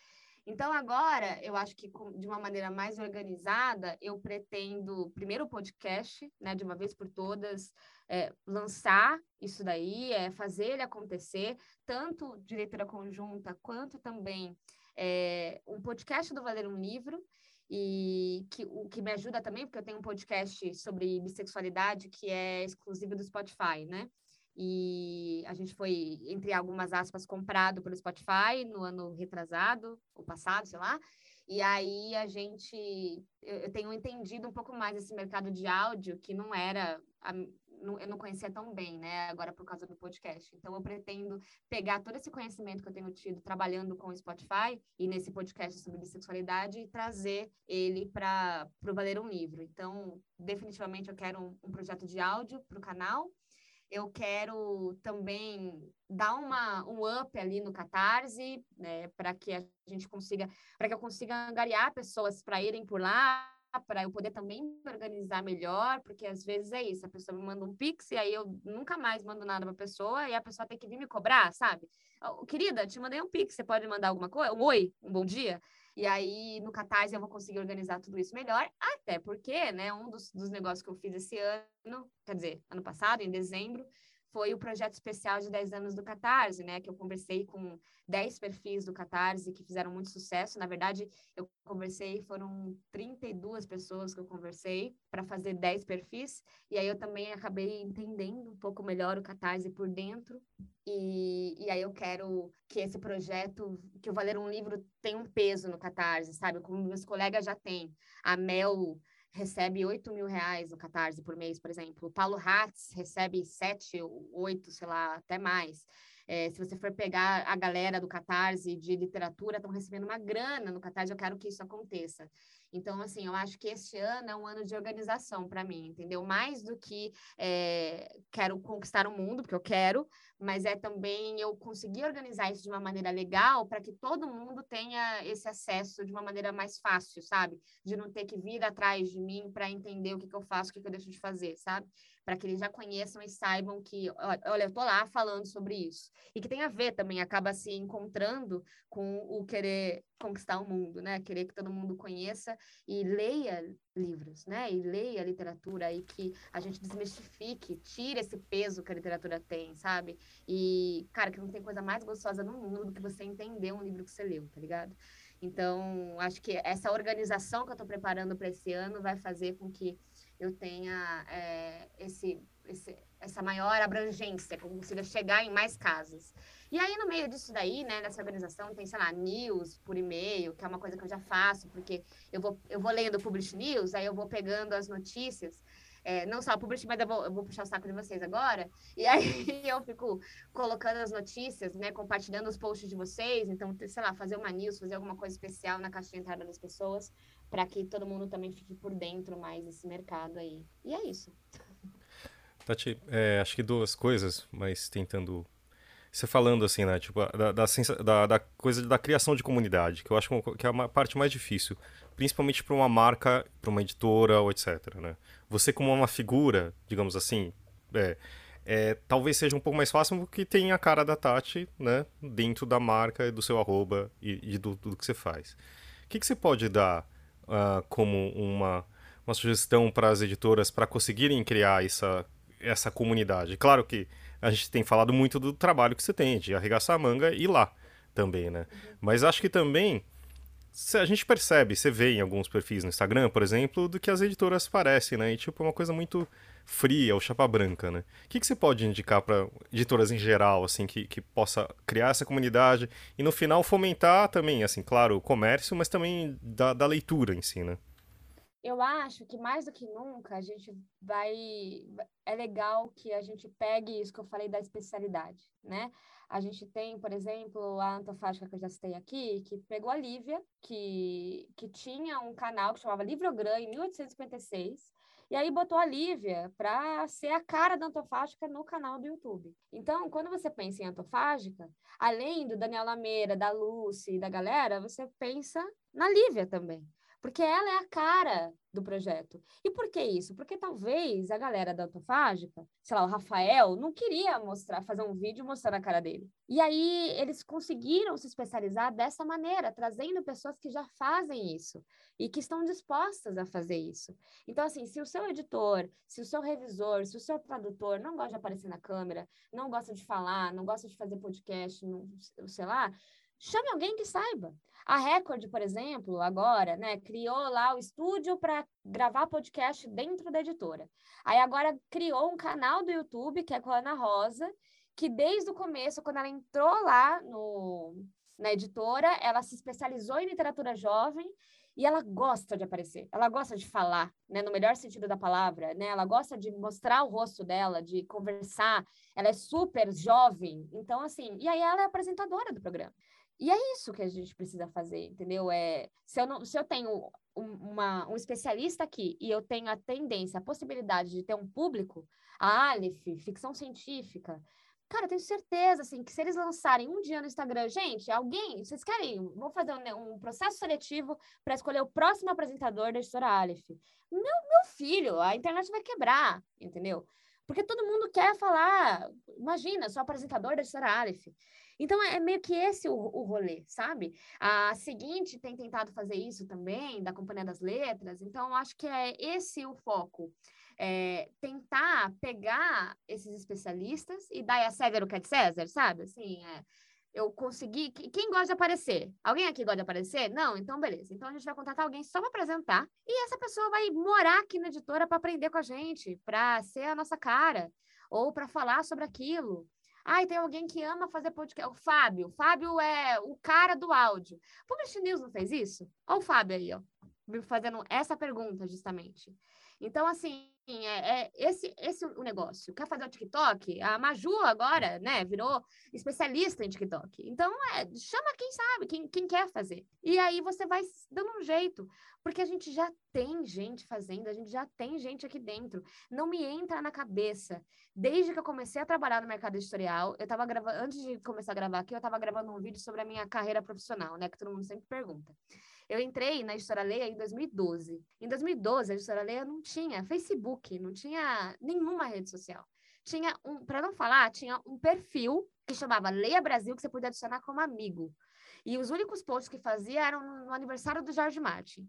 Então, agora, eu acho que de uma maneira mais organizada, eu pretendo, primeiro, o podcast, né, de uma vez por todas, é, lançar isso daí, é, fazer ele acontecer, tanto de leitura conjunta, quanto também é, um podcast do Valer um Livro, e que, o que me ajuda também, porque eu tenho um podcast sobre bissexualidade que é exclusivo do Spotify, né? E a gente foi, entre algumas aspas, comprado pelo Spotify no ano retrasado, ou passado, sei lá. E aí a gente, eu tenho entendido um pouco mais esse mercado de áudio que não era, eu não conhecia tão bem, né? Agora por causa do podcast. Então eu pretendo pegar todo esse conhecimento que eu tenho tido trabalhando com o Spotify e nesse podcast sobre bissexualidade e trazer ele para o Valer um Livro. Então, definitivamente eu quero um, um projeto de áudio para o canal eu quero também dar uma, um up ali no Catarse, né, para que a gente consiga, para que eu consiga angariar pessoas para irem por lá, para eu poder também me organizar melhor, porque às vezes é isso, a pessoa me manda um pix e aí eu nunca mais mando nada para a pessoa e a pessoa tem que vir me cobrar, sabe? Querida, te mandei um pix, você pode mandar alguma coisa? Um oi, um bom dia? E aí, no Catarse, eu vou conseguir organizar tudo isso melhor, até porque, né, um dos, dos negócios que eu fiz esse ano, quer dizer, ano passado, em dezembro, foi o projeto especial de 10 anos do Catarse, né? Que eu conversei com 10 perfis do Catarse que fizeram muito sucesso. Na verdade, eu conversei, foram 32 pessoas que eu conversei para fazer 10 perfis. E aí eu também acabei entendendo um pouco melhor o Catarse por dentro. E, e aí eu quero que esse projeto, que o Valer um Livro tenha um peso no Catarse, sabe? Como meus colegas já têm. A Mel recebe 8 mil reais no Catarse por mês, por exemplo. O Paulo Hatz recebe 7, 8, sei lá, até mais. É, se você for pegar a galera do Catarse de literatura, estão recebendo uma grana no Catarse, eu quero que isso aconteça. Então, assim, eu acho que este ano é um ano de organização para mim, entendeu? Mais do que é, quero conquistar o mundo, porque eu quero, mas é também eu conseguir organizar isso de uma maneira legal para que todo mundo tenha esse acesso de uma maneira mais fácil, sabe? De não ter que vir atrás de mim para entender o que, que eu faço, o que, que eu deixo de fazer, sabe? Para que eles já conheçam e saibam que, olha, eu tô lá falando sobre isso. E que tem a ver também, acaba se encontrando com o querer conquistar o mundo, né? Querer que todo mundo conheça e leia livros, né? E leia literatura e que a gente desmistifique, tire esse peso que a literatura tem, sabe? E, cara, que não tem coisa mais gostosa no mundo do que você entender um livro que você leu, tá ligado? Então, acho que essa organização que eu estou preparando para esse ano vai fazer com que eu tenha é, esse, esse, essa maior abrangência, que eu consiga chegar em mais casas. E aí, no meio disso daí, né, nessa organização, tem, sei lá, news por e-mail, que é uma coisa que eu já faço, porque eu vou, eu vou lendo o Publish News, aí eu vou pegando as notícias, é, não só o Publish, mas eu vou, eu vou puxar o saco de vocês agora, e aí eu fico colocando as notícias, né, compartilhando os posts de vocês, então, sei lá, fazer uma news, fazer alguma coisa especial na caixa de entrada das pessoas, para que todo mundo também fique por dentro mais desse mercado aí. E é isso. Tati, é, acho que duas coisas, mas tentando. Você falando assim, né? Tipo, da, da, da, da coisa da criação de comunidade, que eu acho que é a parte mais difícil, principalmente para uma marca, para uma editora ou etc. Né? Você, como uma figura, digamos assim, é, é, talvez seja um pouco mais fácil porque tem a cara da Tati né, dentro da marca, do seu arroba e, e do, do que você faz. O que, que você pode dar uh, como uma, uma sugestão para as editoras para conseguirem criar essa, essa comunidade? Claro que a gente tem falado muito do trabalho que você tem, de arregaçar a manga e ir lá também, né? Uhum. Mas acho que também a gente percebe, você vê em alguns perfis no Instagram, por exemplo, do que as editoras parecem, né? E tipo, é uma coisa muito fria ou chapa branca, né? O que, que você pode indicar para editoras em geral, assim, que, que possa criar essa comunidade e no final fomentar também, assim, claro, o comércio, mas também da, da leitura em si, né? Eu acho que mais do que nunca a gente vai. É legal que a gente pegue isso que eu falei da especialidade, né? A gente tem, por exemplo, a Antofágica que eu já citei aqui, que pegou a Lívia, que, que tinha um canal que chamava Livrogram em 1856 E aí botou a Lívia para ser a cara da Antofágica no canal do YouTube. Então, quando você pensa em Antofágica, além do Daniel Lameira, da Lucy, da galera, você pensa na Lívia também porque ela é a cara do projeto. E por que isso? Porque talvez a galera da autofágica, sei lá, o Rafael, não queria mostrar, fazer um vídeo mostrando a cara dele. E aí eles conseguiram se especializar dessa maneira, trazendo pessoas que já fazem isso e que estão dispostas a fazer isso. Então, assim, se o seu editor, se o seu revisor, se o seu tradutor não gosta de aparecer na câmera, não gosta de falar, não gosta de fazer podcast, não, sei lá, chame alguém que saiba. A Record, por exemplo, agora, né, criou lá o estúdio para gravar podcast dentro da editora. Aí agora criou um canal do YouTube, que é com a Ana Rosa, que desde o começo, quando ela entrou lá no, na editora, ela se especializou em literatura jovem e ela gosta de aparecer, ela gosta de falar, né, no melhor sentido da palavra, né? Ela gosta de mostrar o rosto dela, de conversar. Ela é super jovem, então assim, e aí ela é apresentadora do programa. E é isso que a gente precisa fazer, entendeu? É, se, eu não, se eu tenho um, uma, um especialista aqui e eu tenho a tendência, a possibilidade de ter um público, a Aleph, ficção científica, cara, eu tenho certeza, assim, que se eles lançarem um dia no Instagram, gente, alguém, vocês querem, vou fazer um, um processo seletivo para escolher o próximo apresentador da editora Aleph. Meu, meu filho, a internet vai quebrar, entendeu? Porque todo mundo quer falar, imagina, sou apresentador da editora Aleph. Então, é meio que esse o, o rolê, sabe? A seguinte tem tentado fazer isso também, da Companhia das Letras, então acho que é esse o foco. É, tentar pegar esses especialistas e dar a Severo que é de César, sabe? Assim, é, eu consegui. Quem gosta de aparecer? Alguém aqui gosta de aparecer? Não? Então, beleza. Então, a gente vai contratar alguém só para apresentar. E essa pessoa vai morar aqui na editora para aprender com a gente, para ser a nossa cara, ou para falar sobre aquilo. Ai, tem alguém que ama fazer podcast. O Fábio. O Fábio é o cara do áudio. O Publish News não fez isso? Olha o Fábio aí, ó. Fazendo essa pergunta, justamente. Então, assim, é, é, esse, esse o negócio. Quer fazer o TikTok? A Maju agora, né, virou especialista em TikTok. Então, é, chama quem sabe, quem, quem quer fazer. E aí você vai dando um jeito. Porque a gente já tem gente fazendo, a gente já tem gente aqui dentro. Não me entra na cabeça. Desde que eu comecei a trabalhar no mercado editorial, eu estava gravando, antes de começar a gravar aqui, eu estava gravando um vídeo sobre a minha carreira profissional, né? Que todo mundo sempre pergunta. Eu entrei na Editora Leia em 2012. Em 2012, a Editora Leia não tinha Facebook, não tinha nenhuma rede social. Tinha um, para não falar, tinha um perfil que chamava Leia Brasil, que você podia adicionar como amigo. E os únicos posts que fazia eram no aniversário do Jorge Martin.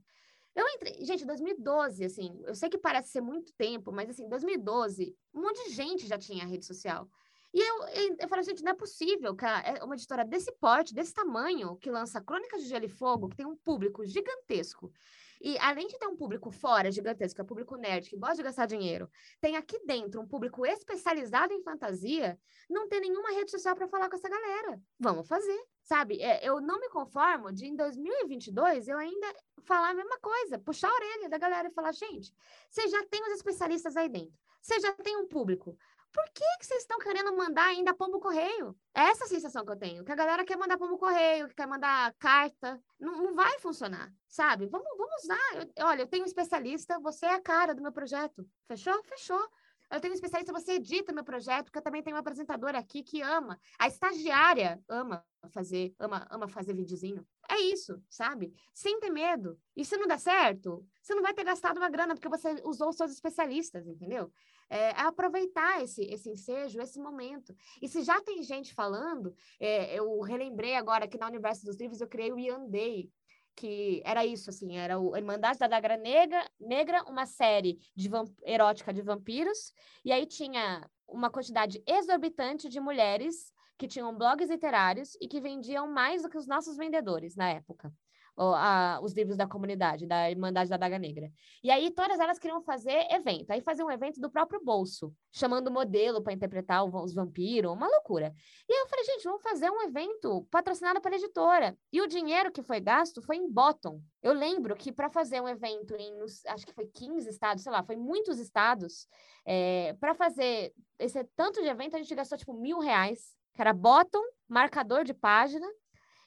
Eu entrei, gente, 2012, assim, eu sei que parece ser muito tempo, mas assim, 2012, um monte de gente já tinha rede social. E eu, eu, falei, gente, não é possível, cara, é uma editora desse porte, desse tamanho, que lança Crônicas de Gelo e Fogo, que tem um público gigantesco. E além de ter um público fora gigantesco, que é público nerd, que gosta de gastar dinheiro, tem aqui dentro um público especializado em fantasia, não tem nenhuma rede social para falar com essa galera. Vamos fazer, sabe? É, eu não me conformo de em 2022 eu ainda falar a mesma coisa, puxar a orelha da galera e falar, gente, você já tem os especialistas aí dentro, você já tem um público por que, que vocês estão querendo mandar ainda pombo correio? É essa a sensação que eu tenho, que a galera quer mandar pombo correio, que quer mandar carta. Não, não vai funcionar, sabe? Vamos, vamos usar. Eu, olha, eu tenho um especialista, você é a cara do meu projeto. Fechou? Fechou. Eu tenho um especialista, você edita meu projeto, porque eu também tenho uma apresentadora aqui que ama. A estagiária ama fazer, ama, ama fazer videozinho. É isso, sabe? Sem ter medo. E se não der certo, você não vai ter gastado uma grana porque você usou os seus especialistas, entendeu? É, é aproveitar esse, esse ensejo, esse momento. E se já tem gente falando, é, eu relembrei agora que na Universo dos Livros eu criei o Yandei, que era isso, assim, era o Irmandade da Dagra Negra, Negra uma série de erótica de vampiros, e aí tinha uma quantidade exorbitante de mulheres que tinham blogs literários e que vendiam mais do que os nossos vendedores na época a, os livros da comunidade, da Irmandade da Daga Negra. E aí todas elas queriam fazer evento. Aí fazer um evento do próprio bolso, chamando modelo para interpretar os vampiros, uma loucura. E aí eu falei, gente, vamos fazer um evento patrocinado pela editora. E o dinheiro que foi gasto foi em bottom. Eu lembro que para fazer um evento em, acho que foi 15 estados, sei lá, foi muitos estados, é, para fazer esse tanto de evento, a gente gastou tipo mil reais, que era bottom, marcador de página,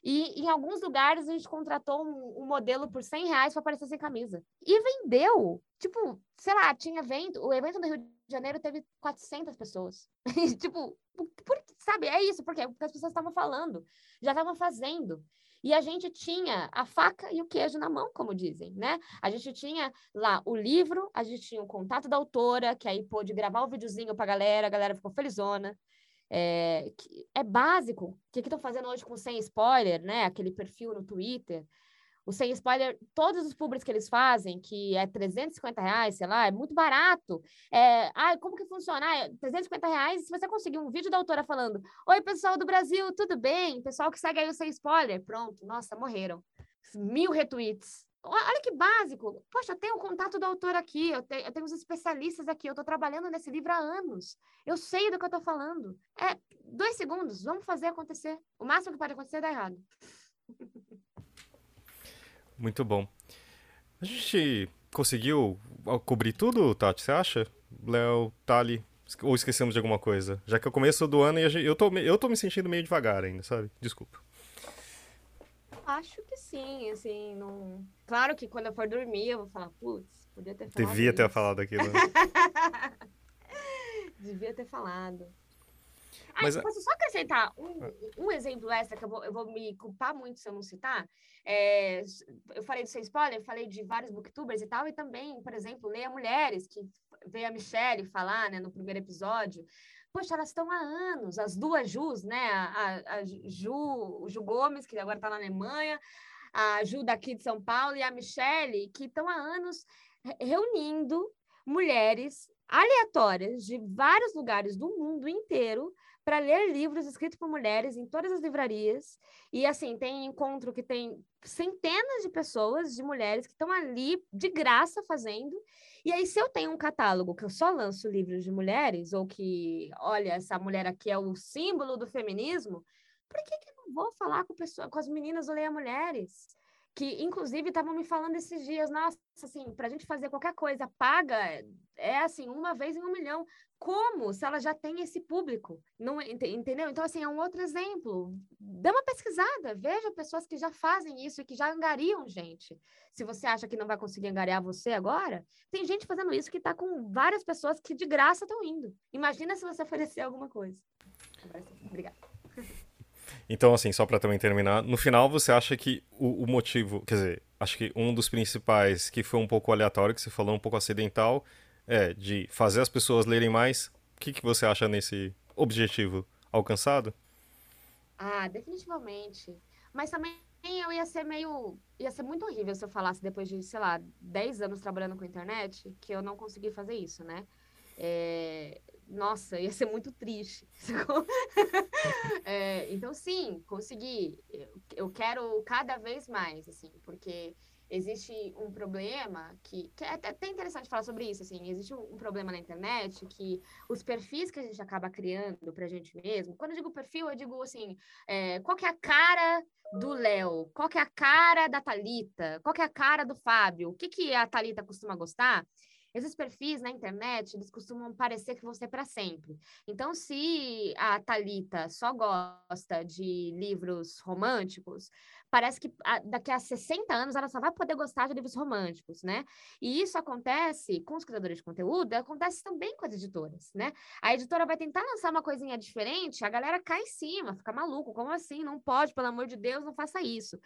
E em alguns lugares a gente contratou um, um modelo por 100 reais para aparecer sem camisa. E vendeu. Tipo, sei lá, tinha evento. O evento do Rio de Janeiro teve 400 pessoas. tipo, por, sabe? É isso, porque, porque as pessoas estavam falando, já estavam fazendo. E a gente tinha a faca e o queijo na mão, como dizem, né? A gente tinha lá o livro, a gente tinha o contato da autora, que aí pôde gravar o videozinho para a galera, a galera ficou felizona. É, é básico. O que estão fazendo hoje com sem spoiler, né? Aquele perfil no Twitter. O sem spoiler, todos os públicos que eles fazem, que é 350 reais, sei lá, é muito barato. É, ah, como que funciona? Ah, 350 reais, se você conseguir um vídeo da autora falando Oi, pessoal do Brasil, tudo bem? Pessoal que segue aí o sem spoiler. Pronto, nossa, morreram. Mil retweets. Olha que básico. Poxa, eu tenho o contato do autor aqui, eu tenho, eu tenho os especialistas aqui, eu estou trabalhando nesse livro há anos. Eu sei do que eu estou falando. É dois segundos, vamos fazer acontecer. O máximo que pode acontecer é dar errado. Muito bom. A gente conseguiu cobrir tudo, Tati, você acha? Léo, Tali, ou esquecemos de alguma coisa? Já que é o começo do ano e eu, tô, eu tô me sentindo meio devagar ainda, sabe? Desculpa. Acho que sim, assim, não... Claro que quando eu for dormir eu vou falar, putz, podia ter falado Devia isso. ter falado aquilo. Devia ter falado. Ah, Mas, posso só acrescentar um, ah. um exemplo extra que eu vou, eu vou me culpar muito se eu não citar? É, eu falei do seu spoiler, falei de vários booktubers e tal, e também, por exemplo, Leia Mulheres, que veio a Michelle falar né, no primeiro episódio. Poxa, elas estão há anos, as duas Jus, né? A, a Ju, Ju Gomes, que agora está na Alemanha, a Ju daqui de São Paulo e a Michelle, que estão há anos reunindo mulheres aleatórias de vários lugares do mundo inteiro para ler livros escritos por mulheres em todas as livrarias. E assim, tem encontro que tem centenas de pessoas, de mulheres que estão ali de graça fazendo. E aí, se eu tenho um catálogo que eu só lanço livros de mulheres, ou que, olha, essa mulher aqui é o símbolo do feminismo, por que, que eu não vou falar com, pessoa, com as meninas do Leia Mulheres? Que inclusive estavam me falando esses dias, nossa, assim, para a gente fazer qualquer coisa paga é assim, uma vez em um milhão. Como? Se ela já tem esse público, não entendeu? Então assim, é um outro exemplo. Dê uma pesquisada, veja pessoas que já fazem isso e que já angariam gente. Se você acha que não vai conseguir angariar você agora, tem gente fazendo isso que está com várias pessoas que de graça estão indo. Imagina se você oferecer alguma coisa. Obrigada. Então, assim, só para também terminar, no final você acha que o, o, motivo, quer dizer, acho que um dos principais, que foi um pouco aleatório, que você falou, um pouco acidental, é de fazer as pessoas lerem mais. O que, que você acha nesse objetivo alcançado? Ah, definitivamente. Mas também eu ia ser meio. ia ser muito horrível se eu falasse depois de, sei lá, 10 anos trabalhando com internet, que eu não consegui fazer isso, né? É, nossa, ia ser muito triste. é, então, sim, consegui. Eu, quero cada vez mais, assim, porque existe um problema que, que é até interessante falar sobre isso, assim, existe um, um, problema na internet que os perfis que a gente acaba criando pra gente mesmo, quando eu digo perfil, eu digo assim, é, qual que é a cara do Léo? Qual que é a cara da Talita? Qual que é a cara do Fábio? O que, que a Talita costuma gostar? Esses perfis na internet, eles costumam parecer que vão ser para sempre. Então, se a Talita só gosta de livros românticos, parece que daqui a 60 anos ela só vai poder gostar de livros românticos, né? E isso acontece com os criadores de conteúdo, acontece também com as editoras, né? A editora vai tentar lançar uma coisinha diferente, a galera cai em cima, fica maluco, como assim? Não pode, pelo amor de Deus, não faça isso.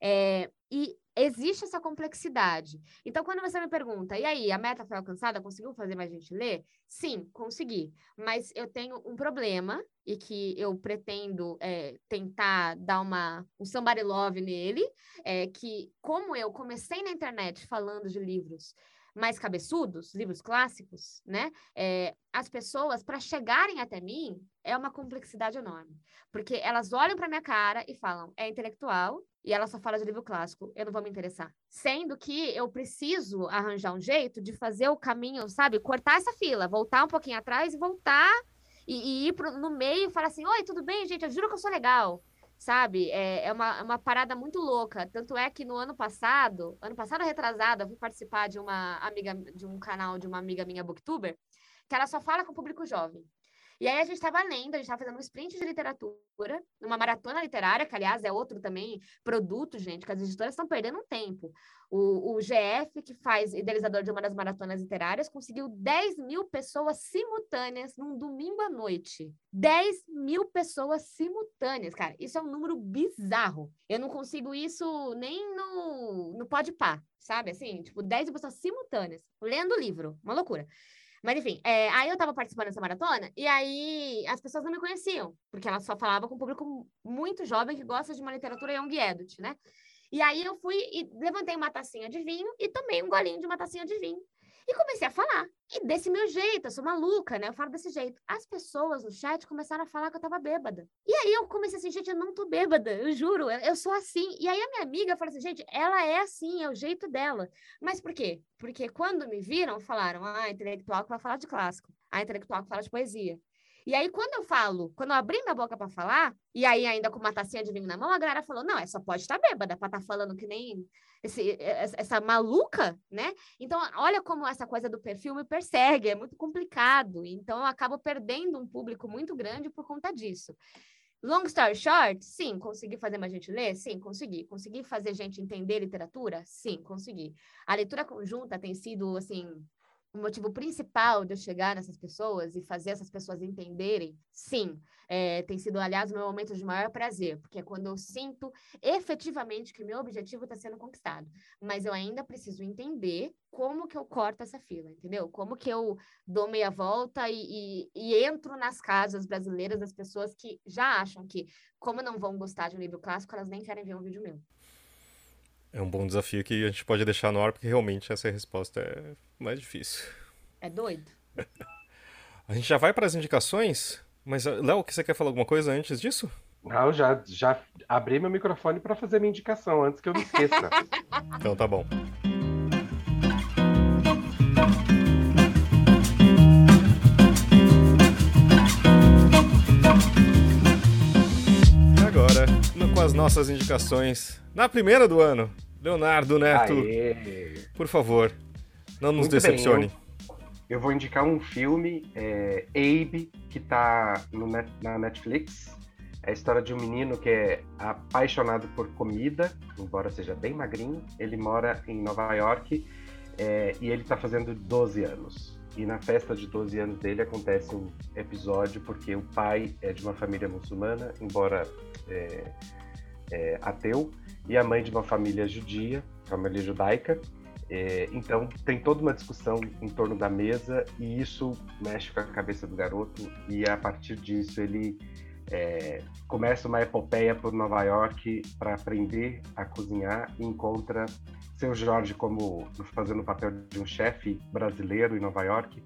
É, e existe essa complexidade. Então, quando você me pergunta, e aí, a meta foi alcançada? Conseguiu fazer mais gente ler? Sim, consegui. Mas eu tenho um problema e que eu pretendo é, tentar dar uma, um somebody love nele, é que como eu comecei na internet falando de livros mais cabeçudos, livros clássicos, né? É, as pessoas, para chegarem até mim, é uma complexidade enorme. Porque elas olham para minha cara e falam, é intelectual, e ela só fala de livro clássico, eu não vou me interessar. Sendo que eu preciso arranjar um jeito de fazer o caminho, sabe? Cortar essa fila, voltar um pouquinho atrás e voltar e, e ir pro, no meio e falar assim: Oi, tudo bem, gente? Eu juro que eu sou legal sabe? É, é uma, é uma parada muito louca. Tanto é que no ano passado, ano passado retrasado, eu fui participar de uma amiga, de um canal de uma amiga minha booktuber, que ela só fala com o público jovem. E aí a gente estava lendo, a gente estava fazendo um sprint de literatura, numa maratona literária, que aliás é outro também produto, gente, que as editoras estão perdendo um tempo. O, o GF, que faz idealizador de uma das maratonas literárias, conseguiu 10 mil pessoas simultâneas num domingo à noite. 10 mil pessoas simultâneas, cara. Isso é um número bizarro. Eu não consigo isso nem no, no Podpah, sabe? Assim, tipo, 10 pessoas simultâneas, lendo o livro. Uma loucura. Mas enfim, é, aí eu tava participando dessa maratona e aí as pessoas não me conheciam, porque ela só falava com um público muito jovem que gosta de uma literatura young adult, né? E aí eu fui e levantei uma tacinha de vinho e tomei um golinho de uma tacinha de vinho. E comecei a falar. E desse meu jeito, eu sou maluca, né? Eu falo desse jeito. As pessoas no chat começaram a falar que eu tava bêbada. E aí eu comecei assim, gente, eu não tô bêbada, eu juro, eu, eu sou assim. E aí a minha amiga falou assim, gente, ela é assim, é o jeito dela. Mas por quê? Porque quando me viram, falaram, ah, intelectual que vai falar de clássico. Ah, intelectual que fala de poesia. E aí, quando eu falo, quando eu abri minha boca para falar, e aí ainda com uma tacinha de vinho na mão, a galera falou: não, essa pode estar bêbada para estar tá falando que nem esse, essa maluca, né? Então, olha como essa coisa do perfil me persegue, é muito complicado. Então, eu acabo perdendo um público muito grande por conta disso. Long story short, sim, consegui fazer mais gente ler? Sim, consegui. Consegui fazer gente entender literatura? Sim, consegui. A leitura conjunta tem sido, assim, o motivo principal de eu chegar nessas pessoas e fazer essas pessoas entenderem, sim, é, tem sido, aliás, o meu momento de maior prazer, porque é quando eu sinto efetivamente que meu objetivo está sendo conquistado. Mas eu ainda preciso entender como que eu corto essa fila, entendeu? Como que eu dou meia volta e, e, e entro nas casas brasileiras das pessoas que já acham que, como não vão gostar de um livro clássico, elas nem querem ver um vídeo meu. É um bom desafio que a gente pode deixar no ar, porque realmente essa resposta é mais difícil. É doido. a gente já vai para as indicações, mas ah, Léo, você quer falar alguma coisa antes disso? Não, já, já abri meu microfone para fazer minha indicação, antes que eu me esqueça. então tá bom. E agora, com as nossas indicações na primeira do ano. Leonardo Neto, Aê. por favor, não nos Muito decepcione. Bem, eu, eu, vou indicar um filme, é, Abe, que está net, na Netflix. É a história de um menino que é apaixonado por comida, embora seja bem magrinho. Ele mora em Nova York é, e ele está fazendo 12 anos. E na festa de 12 anos dele acontece um episódio porque o pai é de uma família muçulmana, embora é, é, ateu, e a mãe de uma família judia, família judaica. É, então tem toda uma discussão em torno da mesa e isso mexe com a cabeça do garoto e a partir disso ele é, começa uma epopeia por Nova York para aprender a cozinhar e encontra seu Jorge como fazendo o papel de um chefe brasileiro em Nova York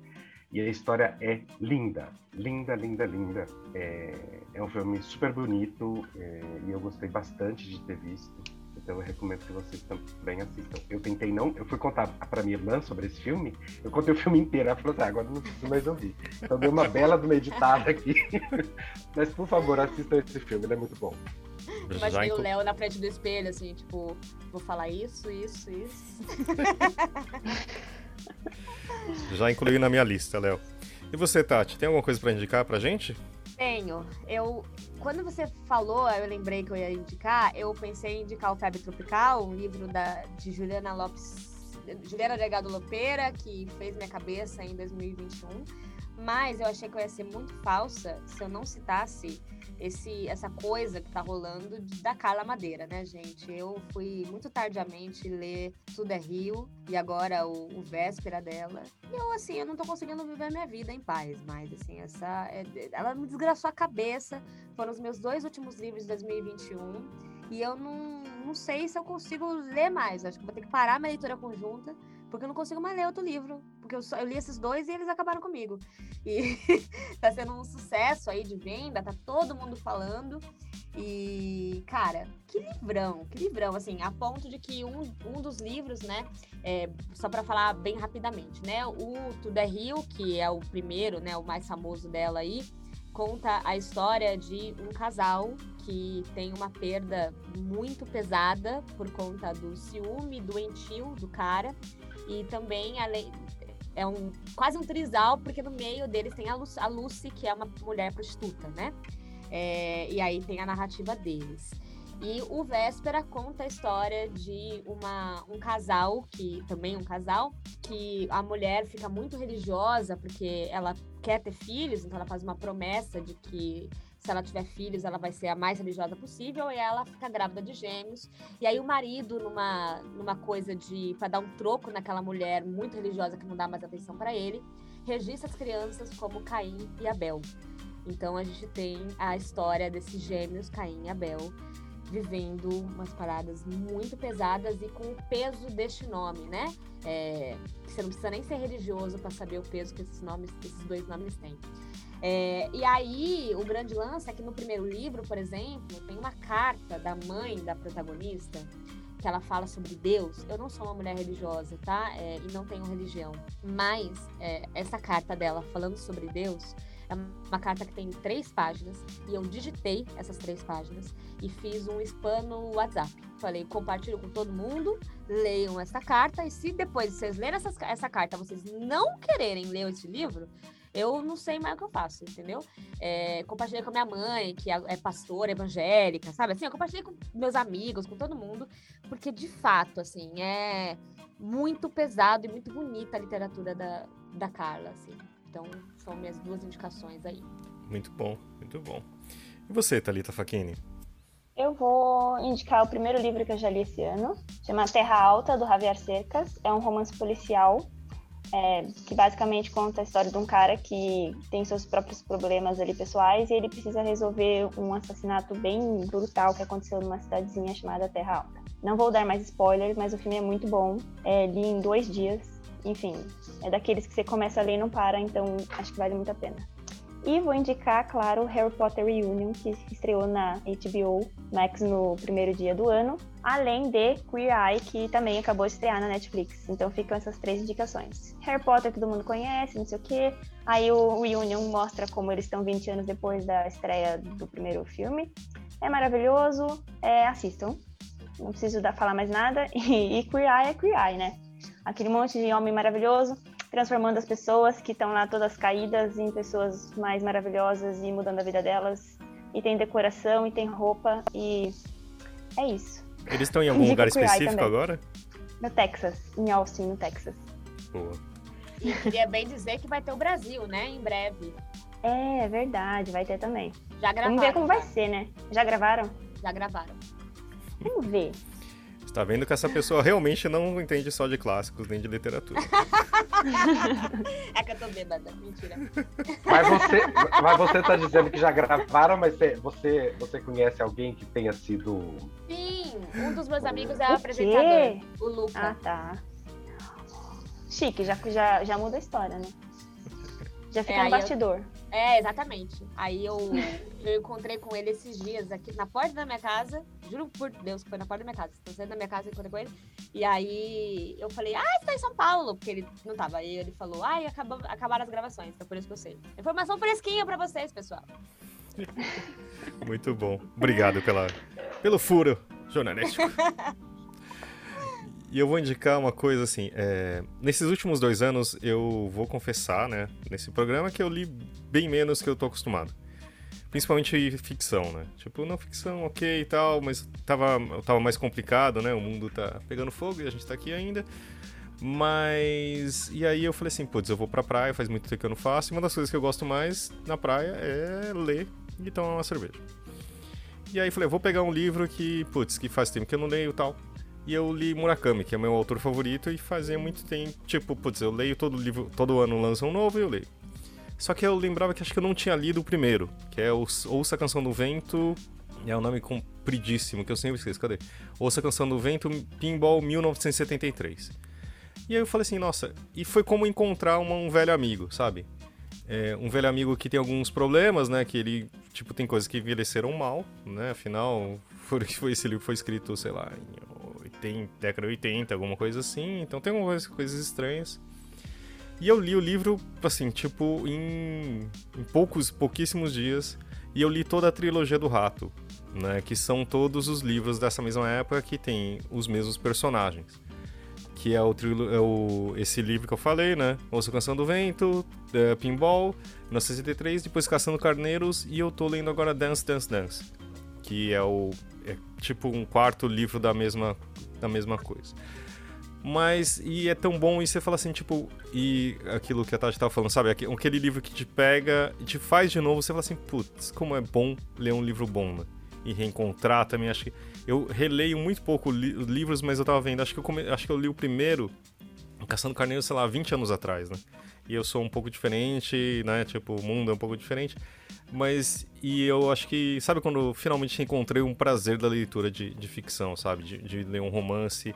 e a história é linda, linda, linda, linda. É, é um filme super bonito é, e eu gostei bastante de ter visto. Então eu recomendo que vocês também assistam. Eu tentei não, eu fui contar para minha irmã sobre esse filme, eu contei o filme inteiro, ela falou assim, ah, agora não preciso mais ouvir. Então deu uma bela do meditada aqui. Mas por favor, assistam esse filme, ele é muito bom. Imaginei o Léo na frente do espelho, assim, tipo, vou falar isso, isso, isso. Já incluí na minha lista, Léo. E você, Tati, tem alguma coisa para indicar pra gente? Tenho. Eu, quando você falou, eu lembrei que eu ia indicar, eu pensei em indicar o Febre Tropical, um livro da, de Juliana Lopes, Juliana Delgado Lopeira, que fez minha cabeça em 2021. Mas eu achei que eu ia ser muito falsa se eu não citasse esse, essa coisa que tá rolando da Carla Madeira, né, gente? Eu fui muito tardiamente ler Tudo é Rio e agora o, o Véspera dela. E eu, assim, eu não tô conseguindo viver minha vida em paz mais, assim, essa... É, ela me desgraçou a cabeça. Foram os meus dois últimos livros de 2021 e eu não, não sei se eu consigo ler mais. Acho que vou ter que parar minha leitura conjunta porque eu não consigo mais ler outro livro. Porque eu, só, eu li esses dois e eles acabaram comigo. E tá sendo um sucesso aí de venda, tá todo mundo falando. E, cara, que livrão, que livrão, assim, a ponto de que um, um dos livros, né, é, só para falar bem rapidamente, né, o Tudo Rio, que é o primeiro, né, o mais famoso dela aí, conta a história de um casal que tem uma perda muito pesada por conta do ciúme doentio do cara e também é um quase um trisal, porque no meio deles tem a Lucy, a Lucy que é uma mulher prostituta, né? É, e aí tem a narrativa deles. E o Véspera conta a história de uma, um casal, que também um casal, que a mulher fica muito religiosa porque ela quer ter filhos, então ela faz uma promessa de que se ela tiver filhos, ela vai ser a mais religiosa possível, e ela fica grávida de gêmeos. E aí o marido, numa, numa coisa de para dar um troco naquela mulher muito religiosa que não dá mais atenção para ele, registra as crianças como Caim e Abel. Então a gente tem a história desses gêmeos, Caim e Abel, vivendo umas paradas muito pesadas e com o peso deste nome, né? É, você não precisa nem ser religioso para saber o peso que esses nomes, esses dois nomes têm. É, e aí, o grande lance é que no primeiro livro, por exemplo, tem uma carta da mãe da protagonista que ela fala sobre Deus. Eu não sou uma mulher religiosa, tá? É, e não tenho religião. Mas é, essa carta dela falando sobre Deus é uma carta que tem três páginas e eu digitei essas três páginas e fiz um spam no WhatsApp. Falei, compartilho com todo mundo, leiam essa carta e se depois vocês lerem essa, carta vocês não quererem ler esse livro, eu não sei mais o que eu faço, entendeu? É, compartilhei com a minha mãe, que é, é pastora evangélica, sabe? Assim, eu compartilhei com meus amigos, com todo mundo, porque de fato, assim, é muito pesado e muito bonita a literatura da, da Carla, assim. Então, são minhas duas indicações aí. Muito bom, muito bom. E você, Thalita Facchini? Eu vou indicar o primeiro livro que eu já li esse ano, chama Terra Alta, do Javier Cercas. É um romance policial é, que basicamente conta a história de um cara que tem seus próprios problemas ali pessoais e ele precisa resolver um assassinato bem brutal que aconteceu numa cidadezinha chamada Terra Alta. Não vou dar mais spoilers, mas o filme é muito bom. É, li em dois dias enfim, é daqueles que você começa a ler e não para, então acho que vale muito a pena. E vou indicar, claro, Harry Potter Reunion, que estreou na HBO Max no primeiro dia do ano, além de Queer Eye, que também acabou de estrear na Netflix. Então ficam essas três indicações. Harry Potter todo mundo conhece, não sei o quê. Aí o Reunion mostra como eles estão 20 anos depois da estreia do primeiro filme. É maravilhoso, é, assistam. Não preciso dar, falar mais nada. E, e Queer Eye é Queer Eye, né? aquele monte de homem maravilhoso, transformando as pessoas que estão lá todas caídas em pessoas mais maravilhosas e mudando a vida delas. E tem decoração, e tem roupa, e é isso. Eles estão em algum lugar específico agora? No Texas, em Austin, no Texas. Boa. E queria bem dizer que vai ter o Brasil, né, em breve. É, é verdade, vai ter também. Já gravaram. Vamos ver como já. vai ser, né? Já gravaram? Já gravaram. Vamos ver. Tá vendo que essa pessoa realmente não entende só de clássicos nem de literatura. é que eu tô bêbada, mentira. Mas você, mas você tá dizendo que já gravaram, mas você, você conhece alguém que tenha sido. Sim, um dos meus amigos é o O apresentador, quê? o Luca. Ah, tá. Chique, já, já, já muda a história, né? Já fica É, no eu- bastidor. É, exatamente. Aí eu, eu encontrei com ele esses dias aqui na porta da minha casa. Juro por Deus que foi na porta da minha casa. Estou saindo da minha casa e encontrei com ele. E aí eu falei, ah, você tá em São Paulo? Porque ele não tava. Aí ele falou, ai, acabou, acabaram as gravações, então por isso que eu sei. Informação fresquinha pra vocês, pessoal. Muito bom. Obrigado pela, pelo furo jornalístico. E eu vou indicar uma coisa assim. é, nesses últimos dois anos, eu vou confessar, né, nesse programa, que eu li bem menos que eu tô acostumado. Principalmente ficção, né? Tipo, não ficção, ok e tal, mas tava, tava mais complicado, né? O mundo tá pegando fogo e a gente tá aqui ainda. Mas. E aí eu falei assim, putz, eu vou pra praia, faz muito tempo que eu não faço. E uma das coisas que eu gosto mais na praia é ler e tomar uma cerveja. E aí falei, vou pegar um livro que, putz, que faz tempo que eu não leio e tal. E eu li Murakami, que é meu autor favorito, e fazia muito tempo. Tipo, putz, eu leio todo livro, todo ano lança um novo e eu leio. Só que eu lembrava que acho que eu não tinha lido o primeiro, que é Ouça a Canção do Vento. É um nome compridíssimo que eu sempre esqueço. Cadê? Ouça a Canção do Vento, Pinball 1973. E aí eu falei assim, nossa, e foi como encontrar uma- um velho amigo, sabe? É, um velho amigo que tem alguns problemas, né? Que ele, tipo, tem coisas que envelheceram mal, né? Afinal, foi, foi, esse livro foi escrito, sei lá, em 80, década de 80, alguma coisa assim. Então tem algumas coisas estranhas. E eu li o livro, assim, tipo, em, em poucos, pouquíssimos dias. E eu li toda a trilogia do Rato, né? Que são todos os livros dessa mesma época que tem os mesmos personagens. que é o, é o esse livro que eu falei, né? Ouça Canção do Vento, é, Pinball, 1963, depois Caçando Carneiros e eu tô lendo agora Dance, Dance, Dance, que é o é tipo um quarto livro da mesma da mesma coisa. Mas, e é tão bom, e você fala assim, tipo, e aquilo que a Tati tava falando, sabe? Aquele livro que te pega e te faz de novo, você fala assim, putz, como é bom ler um livro bom, né? E reencontrar também, acho que. Eu releio muito pouco li livros, mas eu tava vendo, acho que eu, come... acho que eu li o primeiro, Caçando Carneiro, sei lá, 20 anos atrás, né? E eu sou um pouco diferente, né? Tipo, o mundo é um pouco diferente. Mas, e eu acho que, sabe quando finalmente encontrei um prazer da leitura de, de ficção, sabe? De, de ler um romance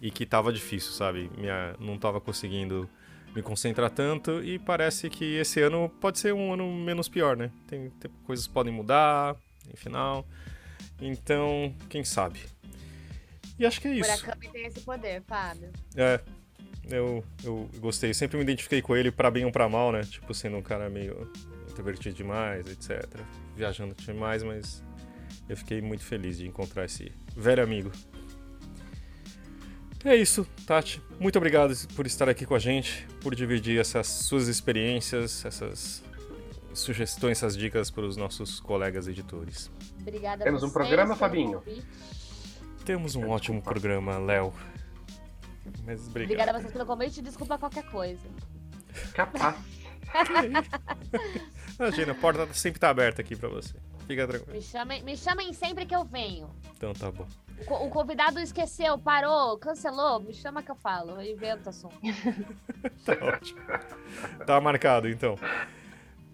e que tava difícil, sabe? Minha, não tava conseguindo me concentrar tanto e parece que esse ano pode ser um ano menos pior, né? Tem, tem coisas podem mudar, em final. Então, quem sabe? E acho que é isso. Murakami tem esse poder, Fábio. É. Eu, eu gostei, sempre me identifiquei com ele para bem ou para mal, né? Tipo, sendo um cara meio introvertido demais, etc. Viajando demais, mas eu fiquei muito feliz de encontrar esse velho amigo. É isso, Tati. Muito obrigado por estar aqui com a gente, por dividir essas suas experiências, essas sugestões, essas dicas para os nossos colegas editores. Obrigada Temos um programa, Fabinho? Temos um ótimo programa, Léo. Mas obrigado. Obrigada a vocês pelo convite e desculpa qualquer coisa. Capaz. Imagina, a porta sempre está aberta aqui para você. Fica tranquilo. Me chamem, me chamem sempre que eu venho. Então tá bom. O, convidado esqueceu, parou, cancelou, me chama que eu falo, eu invento assunto. tá ótimo. Tá marcado, então.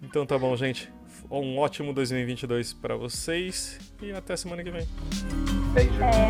Então tá bom, gente. Um ótimo 2022 para vocês e até semana que vem. Beijo. É.